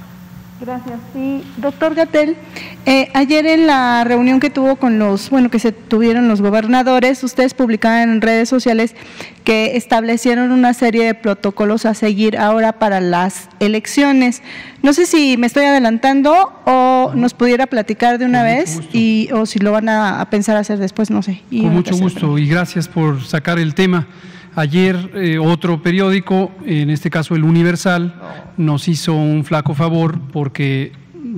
Gracias. Sí, doctor Gatel, eh, ayer en la reunión que tuvo con los, bueno, que se tuvieron los gobernadores, ustedes publicaban en redes sociales que establecieron una serie de protocolos a seguir ahora para las elecciones. No sé si me estoy adelantando o nos pudiera platicar de una vez y o si lo van a, pensar hacer después, no sé. con mucho gusto y gracias por sacar el tema. Ayer eh, otro periódico, en este caso el Universal, nos hizo un flaco favor porque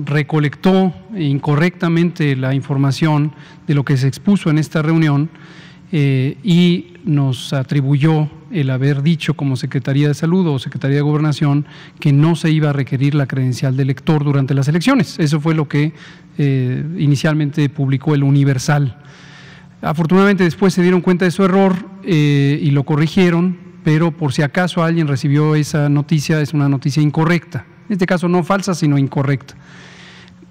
recolectó incorrectamente la información de lo que se expuso en esta reunión eh, y nos atribuyó el haber dicho como Secretaría de Salud o Secretaría de Gobernación que no se iba a requerir la credencial de elector durante las elecciones. Eso fue lo que eh, inicialmente publicó el Universal. Afortunadamente después se dieron cuenta de su error eh, y lo corrigieron, pero por si acaso alguien recibió esa noticia, es una noticia incorrecta. En este caso no falsa, sino incorrecta.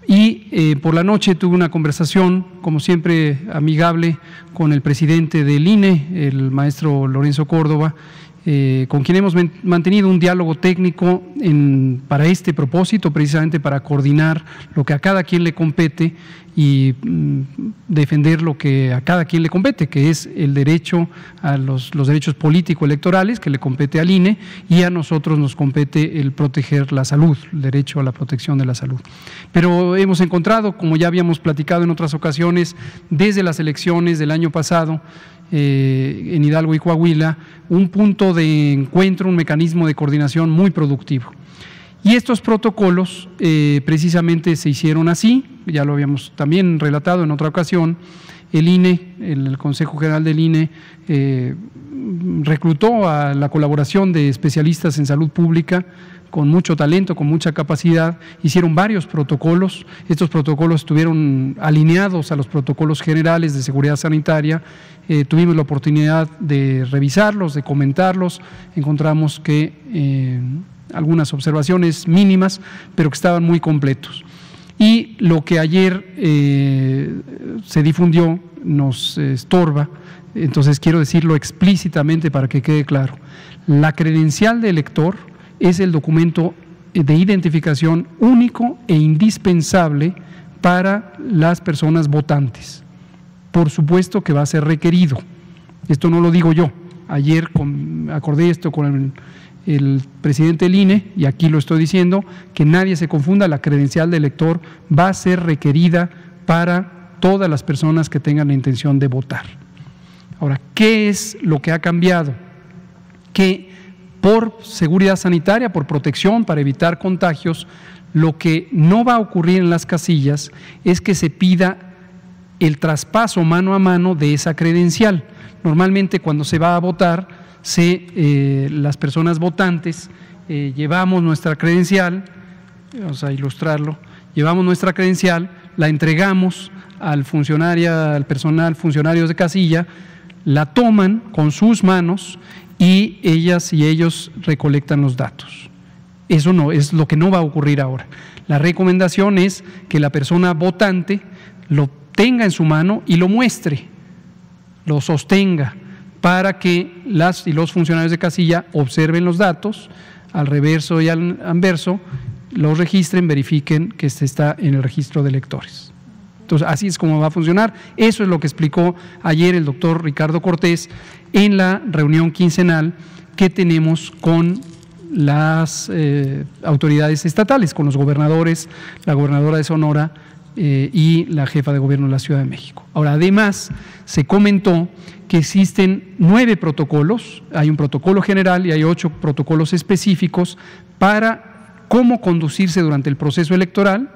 Y eh, por la noche tuve una conversación, como siempre, amigable con el presidente del INE, el maestro Lorenzo Córdoba, eh, con quien hemos mantenido un diálogo técnico para este propósito, precisamente para coordinar lo que a cada quien le compete y mm, defender lo que a cada quien le compete, que es el derecho a los, los derechos político-electorales, que le compete al INE, y a nosotros nos compete el proteger la salud, el derecho a la protección de la salud. Pero hemos encontrado, como ya habíamos platicado en otras ocasiones, desde las elecciones del año pasado, eh, en Hidalgo y Coahuila, un punto de encuentro, un mecanismo de coordinación muy productivo. Y estos protocolos eh, precisamente se hicieron así, ya lo habíamos también relatado en otra ocasión, el INE, el Consejo General del INE, eh, reclutó a la colaboración de especialistas en salud pública con mucho talento, con mucha capacidad, hicieron varios protocolos, estos protocolos estuvieron alineados a los protocolos generales de seguridad sanitaria, eh, tuvimos la oportunidad de revisarlos, de comentarlos, encontramos que algunas observaciones mínimas, pero que estaban muy completos. Y lo que ayer eh, se difundió nos estorba, entonces quiero decirlo explícitamente para que quede claro. La credencial de elector es el documento de identificación único e indispensable para las personas votantes. Por supuesto que va a ser requerido. Esto no lo digo yo. Ayer acordé esto con el el presidente del INE, y aquí lo estoy diciendo, que nadie se confunda, la credencial de elector va a ser requerida para todas las personas que tengan la intención de votar. Ahora, ¿qué es lo que ha cambiado? Que por seguridad sanitaria, por protección, para evitar contagios, lo que no va a ocurrir en las casillas es que se pida el traspaso mano a mano de esa credencial. Normalmente cuando se va a votar, se, eh, las personas votantes eh, llevamos nuestra credencial, vamos a ilustrarlo, llevamos nuestra credencial, la entregamos al funcionario, al personal funcionarios de casilla, la toman con sus manos y ellas y ellos recolectan los datos. Eso no es lo que no va a ocurrir ahora. La recomendación es que la persona votante lo tenga en su mano y lo muestre, lo sostenga para que las y los funcionarios de casilla observen los datos al reverso y al anverso, los registren, verifiquen que este está en el registro de electores. Entonces, así es como va a funcionar. Eso es lo que explicó ayer el doctor Ricardo Cortés en la reunión quincenal que tenemos con las eh, autoridades estatales, con los gobernadores, la gobernadora de Sonora eh, y la jefa de gobierno de la Ciudad de México. Ahora, además, se comentó que existen nueve protocolos, hay un protocolo general y hay ocho protocolos específicos para cómo conducirse durante el proceso electoral,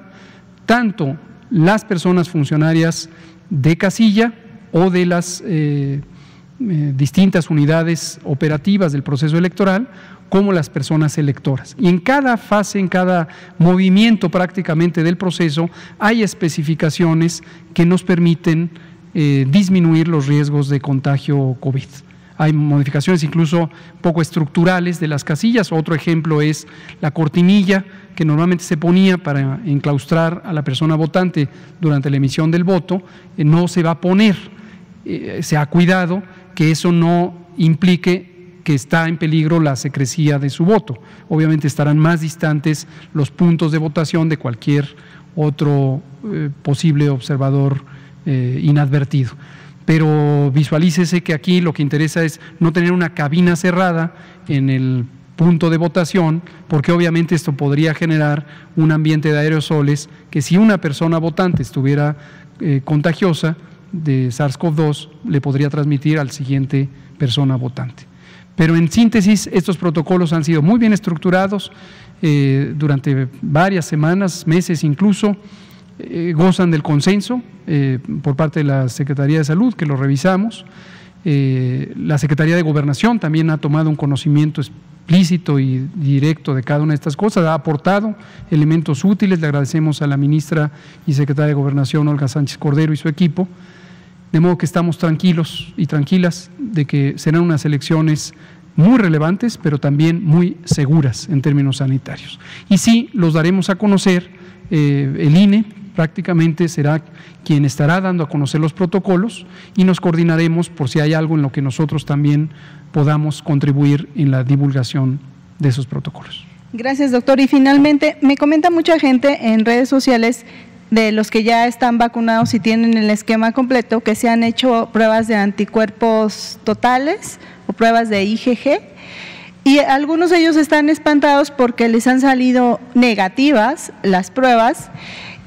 tanto las personas funcionarias de casilla o de las eh, eh, distintas unidades operativas del proceso electoral, como las personas electoras. Y en cada fase, en cada movimiento prácticamente del proceso, hay especificaciones que nos permiten eh, disminuir los riesgos de contagio COVID. Hay modificaciones incluso poco estructurales de las casillas. Otro ejemplo es la cortinilla que normalmente se ponía para enclaustrar a la persona votante durante la emisión del voto. Eh, no se va a poner. Eh, se ha cuidado que eso no implique que está en peligro la secrecía de su voto. Obviamente estarán más distantes los puntos de votación de cualquier otro posible observador eh, inadvertido. Pero visualícese que aquí lo que interesa es no tener una cabina cerrada en el punto de votación, porque obviamente esto podría generar un ambiente de aerosoles que si una persona votante estuviera eh, contagiosa de SARS-CoV-2, le podría transmitir al siguiente persona votante. Pero en síntesis, estos protocolos han sido muy bien estructurados eh, durante varias semanas, meses incluso, eh, gozan del consenso eh, por parte de la Secretaría de Salud, que lo revisamos. La Secretaría de Gobernación también ha tomado un conocimiento explícito y directo de cada una de estas cosas, ha aportado elementos útiles. Le agradecemos a la ministra y secretaria de Gobernación, Olga Sánchez Cordero, y su equipo. De modo que estamos tranquilos y tranquilas de que serán unas elecciones muy relevantes, pero también muy seguras en términos sanitarios. Y sí, los daremos a conocer el INE prácticamente será quien estará dando a conocer los protocolos y nos coordinaremos por si hay algo en lo que nosotros también podamos contribuir en la divulgación de esos protocolos. Gracias, doctor. Y finalmente, me comenta mucha gente en redes sociales de los que ya están vacunados y tienen el esquema completo, que se han hecho pruebas de anticuerpos totales o pruebas de IgG. Y algunos de ellos están espantados porque les han salido negativas las pruebas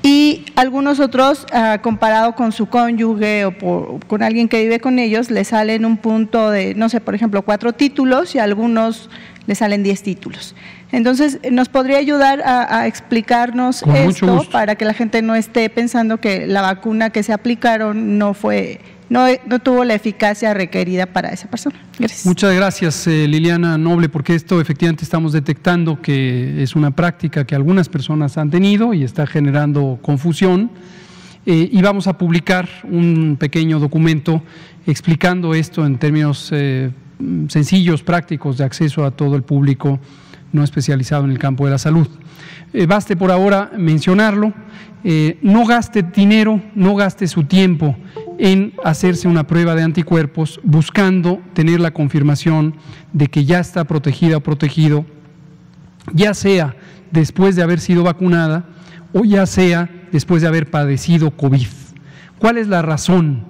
y algunos otros, ah, comparado con su cónyuge o con alguien que vive con ellos, le salen un punto de, no sé, por ejemplo, cuatro títulos y algunos le salen diez títulos. Entonces, ¿nos podría ayudar a, explicarnos esto para que la gente no esté pensando que la vacuna que se aplicaron no fue no, tuvo la eficacia requerida para esa persona. Gracias. Muchas gracias, eh, Liliana Noble, porque esto efectivamente estamos detectando que es una práctica que algunas personas han tenido y está generando confusión. Eh, y vamos a publicar un pequeño documento explicando esto en términos eh, sencillos, prácticos, de acceso a todo el público no especializado en el campo de la salud. baste por ahora mencionarlo, no gaste dinero, no gaste su tiempo en hacerse una prueba de anticuerpos buscando tener la confirmación de que ya está protegida o protegido, ya sea después de haber sido vacunada o ya sea después de haber padecido COVID. ¿Cuál es la razón?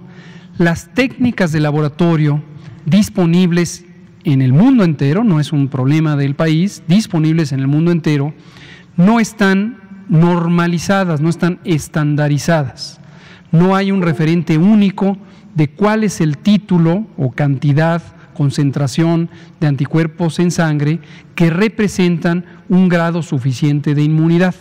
Las técnicas de laboratorio disponibles en el mundo entero, no es un problema del país, disponibles en el mundo entero, no están normalizadas, no están estandarizadas no hay un referente único de cuál es el título o cantidad, concentración de anticuerpos en sangre que representan un grado suficiente de inmunidad.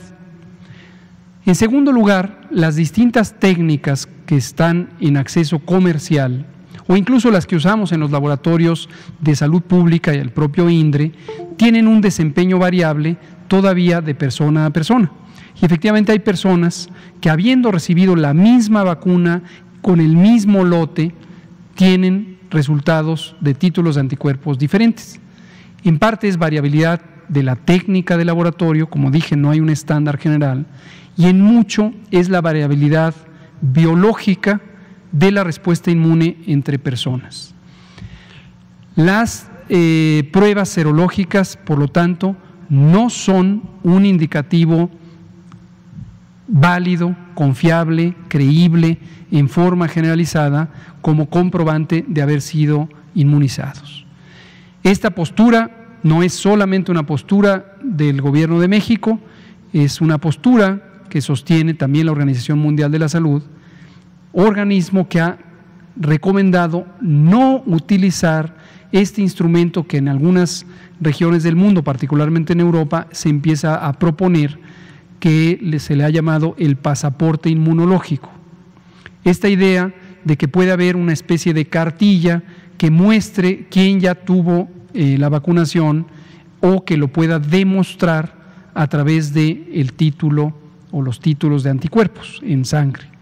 En segundo lugar, las distintas técnicas que están en acceso comercial o incluso las que usamos en los laboratorios de salud pública y el propio INDRE, tienen un desempeño variable todavía de persona a persona. Y efectivamente hay personas que habiendo recibido la misma vacuna con el mismo lote, tienen resultados de títulos de anticuerpos diferentes. En parte es variabilidad de la técnica de laboratorio, como dije, no hay un estándar general, y en mucho es la variabilidad biológica de la respuesta inmune entre personas. Las eh, pruebas serológicas, por lo tanto, no son un indicativo válido, confiable, creíble, en forma generalizada, como comprobante de haber sido inmunizados. Esta postura no es solamente una postura del Gobierno de México, es una postura que sostiene también la Organización Mundial de la Salud, organismo que ha recomendado no utilizar este instrumento que en algunas regiones del mundo, particularmente en Europa, se empieza a proponer que se le ha llamado el pasaporte inmunológico. Esta idea de que puede haber una especie de cartilla que muestre quién ya tuvo eh, la vacunación o que lo pueda demostrar a través del el título o los títulos de anticuerpos en sangre.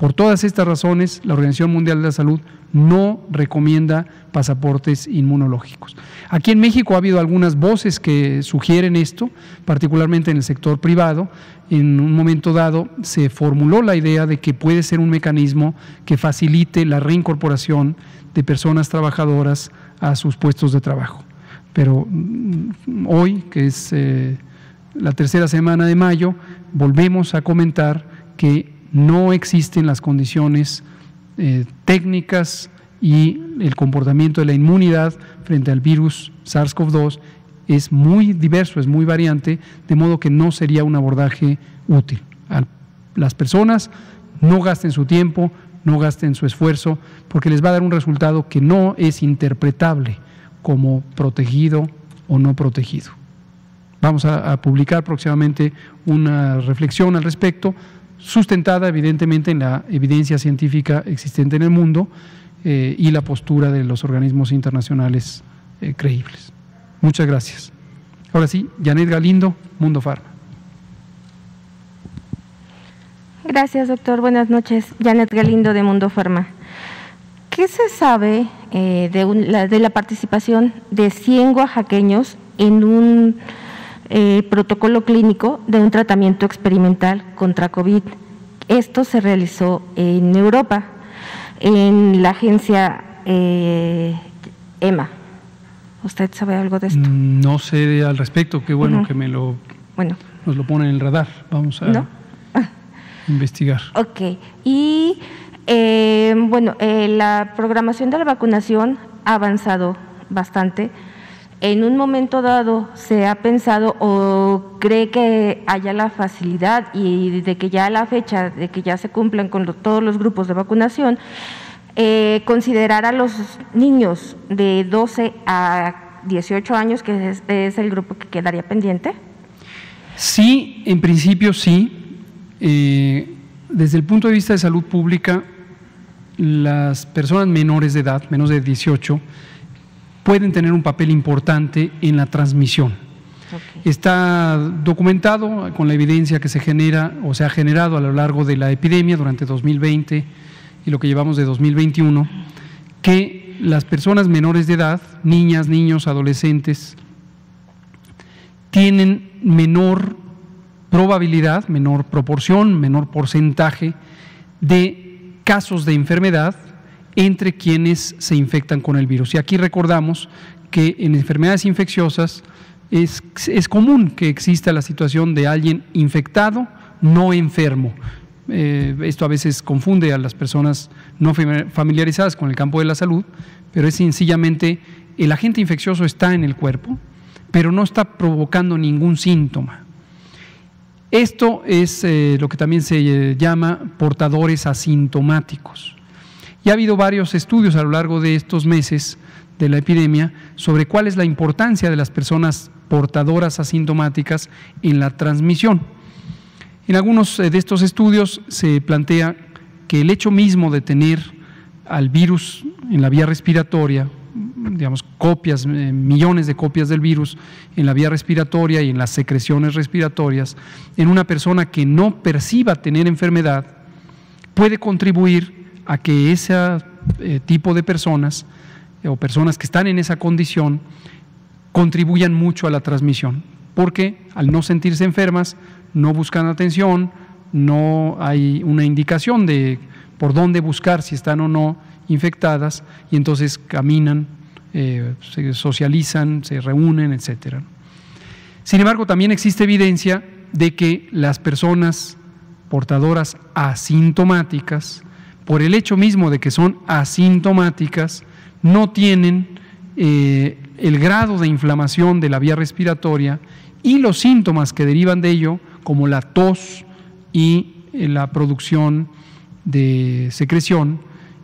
Por todas estas razones, la Organización Mundial de la Salud no recomienda pasaportes inmunológicos. Aquí en México ha habido algunas voces que sugieren esto, particularmente en el sector privado. En un momento dado se formuló la idea de que puede ser un mecanismo que facilite la reincorporación de personas trabajadoras a sus puestos de trabajo. Pero mm, hoy, que es eh, la tercera semana de mayo, volvemos a comentar que no existen las condiciones eh, técnicas y el comportamiento de la inmunidad frente al virus SARS-CoV-2 es muy diverso, es muy variante, de modo que no sería un abordaje útil. Las personas no gasten su tiempo, no gasten su esfuerzo, porque les va a dar un resultado que no es interpretable como protegido o no protegido. Vamos a publicar próximamente una reflexión al respecto sustentada evidentemente en la evidencia científica existente en el mundo eh, y la postura de los organismos internacionales eh, creíbles. Muchas gracias. Ahora sí, Janet Galindo, Mundo Farma. Gracias, doctor. Buenas noches. Janet Galindo de Mundo Farma. ¿Qué se sabe eh, de, de la participación de 100 oaxaqueños en un eh, protocolo clínico de un tratamiento experimental contra COVID Esto se realizó en Europa, en la agencia eh, EMA. ¿Usted sabe algo de esto? Mm, no sé al respecto, qué bueno que me lo, bueno. nos lo pone en el radar. Vamos a investigar. Ok, y eh, bueno, eh, la programación de la vacunación ha avanzado bastante. ¿En un momento dado se ha pensado o cree que haya la facilidad y de que ya a la fecha de que ya se cumplan con todos los grupos de vacunación, eh, considerar a los niños de 12 a 18 años, que es, el grupo que quedaría pendiente? Sí, en principio sí. Eh, desde el punto de vista de salud pública, las personas menores de edad, menos de 18, pueden tener un papel importante en la transmisión. Está documentado con la evidencia que se genera o se ha generado a lo largo de la epidemia durante 2020 y lo que llevamos de 2021, que las personas menores de edad, niñas, niños, adolescentes, tienen menor probabilidad, menor proporción, menor porcentaje de casos de enfermedad entre quienes se infectan con el virus. Y aquí recordamos que en enfermedades infecciosas es, es común que exista la situación de alguien infectado, no enfermo. Eh, esto a veces confunde a las personas no familiarizadas con el campo de la salud, pero es sencillamente el agente infeccioso está en el cuerpo, pero no está provocando ningún síntoma. Esto es eh, lo que también se eh, llama portadores asintomáticos. Y ha habido varios estudios a lo largo de estos meses de la epidemia sobre cuál es la importancia de las personas portadoras asintomáticas en la transmisión. En algunos eh, de estos estudios se plantea que el hecho mismo de tener al virus en la vía respiratoria, digamos, copias, eh, millones de copias del virus en la vía respiratoria y en las secreciones respiratorias, en una persona que no perciba tener enfermedad, puede contribuir a que ese eh, tipo de personas o personas que están en esa condición contribuyan mucho a la transmisión, porque al no sentirse enfermas, no buscan atención, no hay una indicación de por dónde buscar si están o no infectadas y entonces caminan, eh, se socializan, se reúnen, etc. Sin embargo, también existe evidencia de que las personas portadoras asintomáticas, por el hecho mismo de que son asintomáticas, no tienen eh, el grado de inflamación de la vía respiratoria y los síntomas que derivan de ello como la tos y eh, la producción de secreción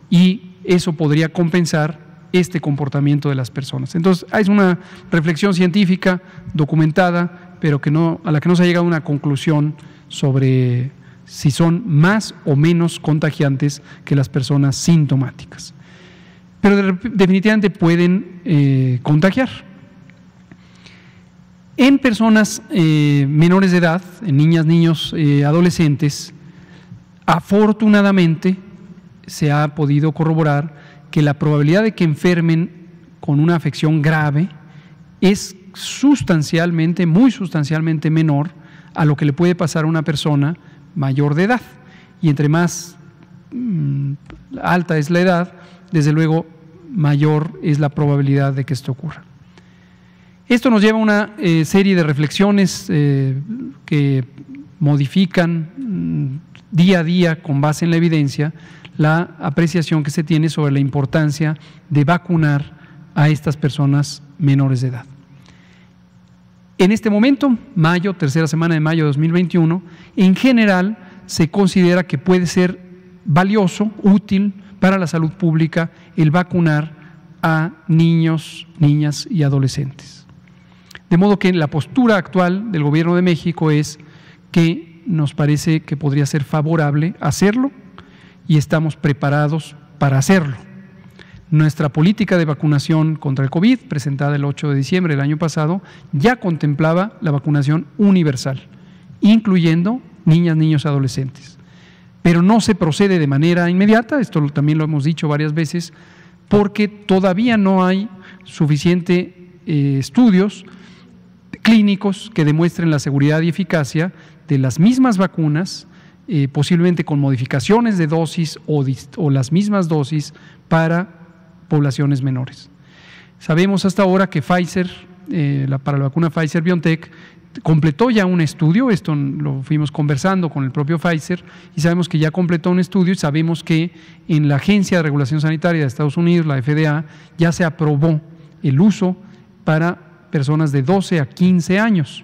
y eso podría compensar este comportamiento de las personas. Entonces, es una reflexión científica documentada, pero que no, a la que no se ha llegado a una conclusión sobre si son más o menos contagiantes que las personas sintomáticas. Pero definitivamente pueden eh, contagiar. En personas eh, menores de edad, en niñas, niños, eh, adolescentes, afortunadamente se ha podido corroborar que la probabilidad de que enfermen con una afección grave es sustancialmente, muy sustancialmente menor a lo que le puede pasar a una persona mayor de edad. Y entre más mm, alta es la edad, desde luego mayor es la probabilidad de que esto ocurra. Esto nos lleva a una eh, serie de reflexiones eh, que modifican mm, día a día, con base en la evidencia, la apreciación que se tiene sobre la importancia de vacunar a estas personas menores de edad. En este momento, mayo, tercera semana de mayo de 2021, en general se considera que puede ser valioso, útil para la salud pública el vacunar a niños, niñas y adolescentes. De modo que la postura actual del Gobierno de México es que nos parece que podría ser favorable hacerlo y estamos preparados para hacerlo. Nuestra política de vacunación contra el COVID, presentada el 8 de diciembre del año pasado, ya contemplaba la vacunación universal, incluyendo niñas, niños, adolescentes. Pero no se procede de manera inmediata, esto también lo hemos dicho varias veces, porque todavía no hay suficiente eh, estudios clínicos que demuestren la seguridad y eficacia de las mismas vacunas eh, posiblemente con modificaciones de dosis o las mismas dosis para poblaciones menores. Sabemos hasta ahora que Pfizer, eh, para la vacuna Pfizer BioNTech, completó ya un estudio, esto lo fuimos conversando con el propio Pfizer, y sabemos que ya completó un estudio y sabemos que en la Agencia de Regulación Sanitaria de Estados Unidos, la FDA, ya se aprobó el uso para personas de 12 a 15 años.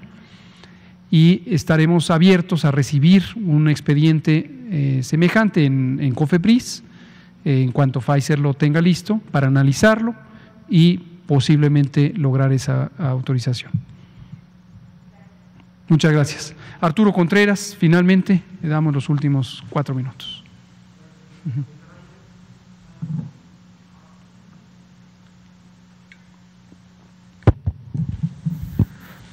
Y estaremos abiertos a recibir un expediente eh, semejante en, COFEPRIS en cuanto Pfizer lo tenga listo para analizarlo y posiblemente lograr esa autorización. Muchas gracias. Arturo Contreras, finalmente le damos los últimos cuatro minutos.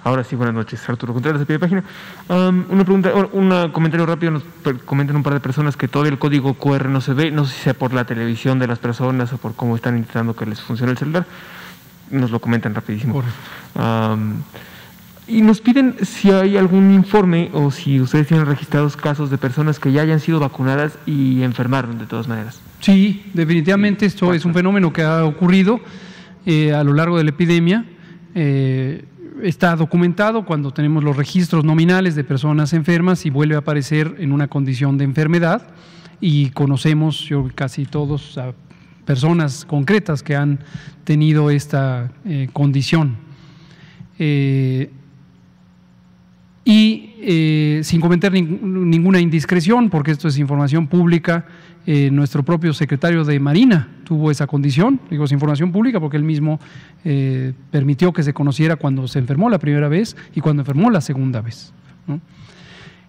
Ahora sí, buenas noches. Arturo Contreras, de pie de página. una pregunta, un comentario rápido. Nos comentan un par de personas que todo el código QR no se ve. No sé si sea por la televisión de las personas o por cómo están intentando que les funcione el celular. Nos lo comentan rapidísimo. y nos piden si hay algún informe o si ustedes tienen registrados casos de personas que ya hayan sido vacunadas y enfermaron de todas maneras. Sí, definitivamente esto es un fenómeno que ha ocurrido eh, a lo largo de la epidemia. Eh, está documentado cuando tenemos los registros nominales de personas enfermas y vuelve a aparecer en una condición de enfermedad y conocemos yo casi todos a personas concretas que han tenido esta eh, condición. Eh, y eh, sin cometer ninguna indiscreción, porque esto es información pública, eh, nuestro propio secretario de Marina tuvo esa condición, digo, es información pública porque él mismo eh, permitió que se conociera cuando se enfermó la primera vez y cuando enfermó la segunda vez.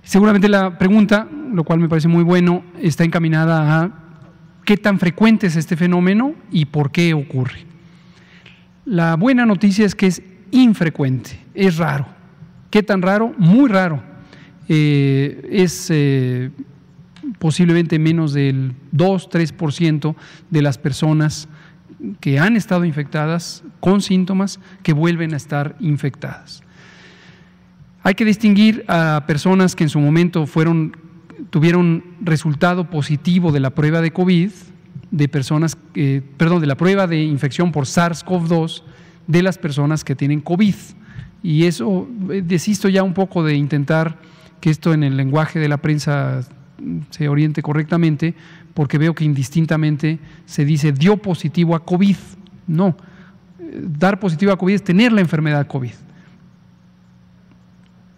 Seguramente la pregunta, lo cual me parece muy bueno, está encaminada a qué tan frecuente es este fenómeno y por qué ocurre. La buena noticia es que es infrecuente, es raro. ¿Qué tan raro? Muy raro. Eh, es posiblemente menos del 2-3% de las personas que han estado infectadas con síntomas que vuelven a estar infectadas. Hay que distinguir a personas que en su momento fueron, tuvieron resultado positivo de la prueba de COVID, de personas, perdón, de la prueba de infección por SARS-CoV-2 de las personas que tienen COVID. Y eso, eh, desisto ya un poco de intentar que esto en el lenguaje de la prensa se oriente correctamente, porque veo que indistintamente se dice dio positivo a COVID. No, dar positivo a COVID es tener la enfermedad COVID.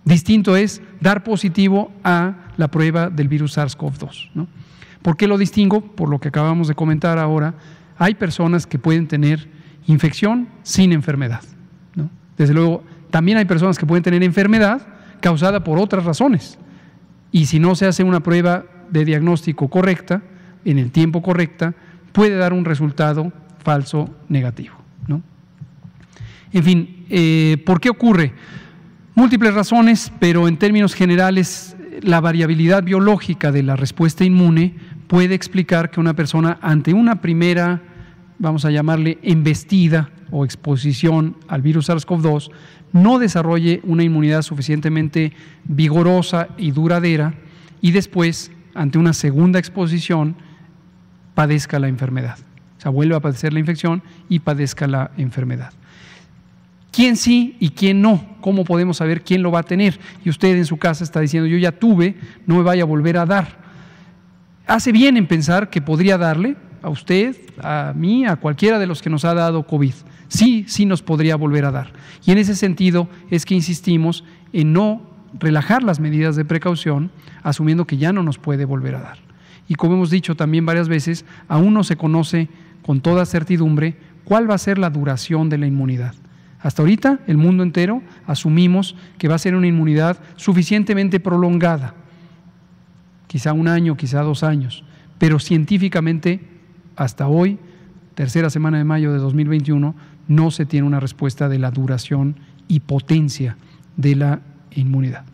Distinto es dar positivo a la prueba del virus SARS-CoV-2. ¿no? ¿Por qué lo distingo? Por lo que acabamos de comentar ahora, hay personas que pueden tener infección sin enfermedad. ¿no? Desde luego, también hay personas que pueden tener enfermedad causada por otras razones. Y si no se hace una prueba de diagnóstico correcta, en el tiempo correcta, puede dar un resultado falso negativo. ¿no? En fin, eh, ¿por qué ocurre? Múltiples razones, pero en términos generales, la variabilidad biológica de la respuesta inmune puede explicar que una persona ante una primera, vamos a llamarle, embestida o exposición al virus SARS-CoV-2, no desarrolle una inmunidad suficientemente vigorosa y duradera y después, ante una segunda exposición, padezca la enfermedad. O sea, vuelve a padecer la infección y padezca la enfermedad. ¿Quién sí y quién no? ¿Cómo podemos saber quién lo va a tener? Y usted en su casa está diciendo, yo ya tuve, no me vaya a volver a dar. Hace bien en pensar que podría darle a usted, a mí, a cualquiera de los que nos ha dado COVID sí, sí nos podría volver a dar. Y en ese sentido es que insistimos en no relajar las medidas de precaución, asumiendo que ya no nos puede volver a dar. Y como hemos dicho también varias veces, aún no se conoce con toda certidumbre cuál va a ser la duración de la inmunidad. Hasta ahorita, el mundo entero asumimos que va a ser una inmunidad suficientemente prolongada, quizá un año, quizá dos años, pero científicamente, hasta hoy, tercera semana de mayo de 2021, no se tiene una respuesta de la duración y potencia de la inmunidad.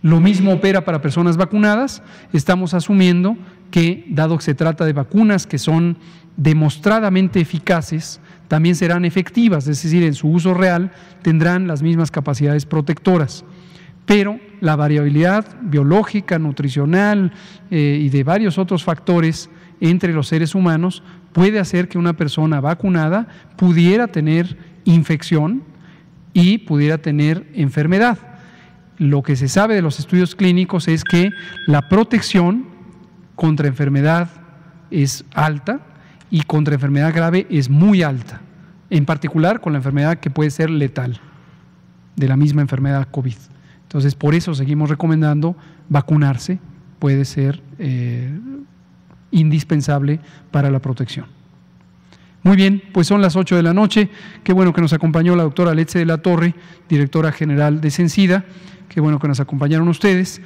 Lo mismo opera para personas vacunadas. Estamos asumiendo que, dado que se trata de vacunas que son demostradamente eficaces, también serán efectivas, es decir, en su uso real tendrán las mismas capacidades protectoras. Pero la variabilidad biológica, nutricional eh, y de varios otros factores entre los seres humanos puede hacer que una persona vacunada pudiera tener infección y pudiera tener enfermedad. Lo que se sabe de los estudios clínicos es que la protección contra enfermedad es alta y contra enfermedad grave es muy alta, en particular con la enfermedad que puede ser letal, de la misma enfermedad COVID. Entonces, por eso seguimos recomendando vacunarse, puede ser eh, indispensable para la protección. Muy bien, pues son las 8 de la noche. Qué bueno que nos acompañó la doctora Leche de la Torre, directora general de Sencida. Qué bueno que nos acompañaron ustedes.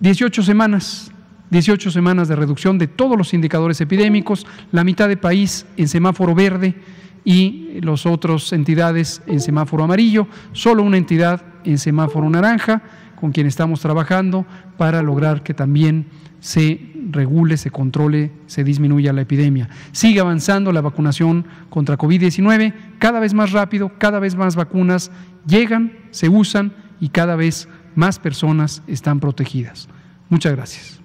18 semanas, 18 semanas de reducción de todos los indicadores epidémicos, la mitad de país en semáforo verde y los otros entidades en semáforo amarillo, solo una entidad en semáforo naranja, con quien estamos trabajando para lograr que también se regule, se controle, se disminuya la epidemia. Sigue avanzando la vacunación contra COVID-19, cada vez más rápido, cada vez más vacunas llegan, se usan y cada vez más personas están protegidas. Muchas gracias.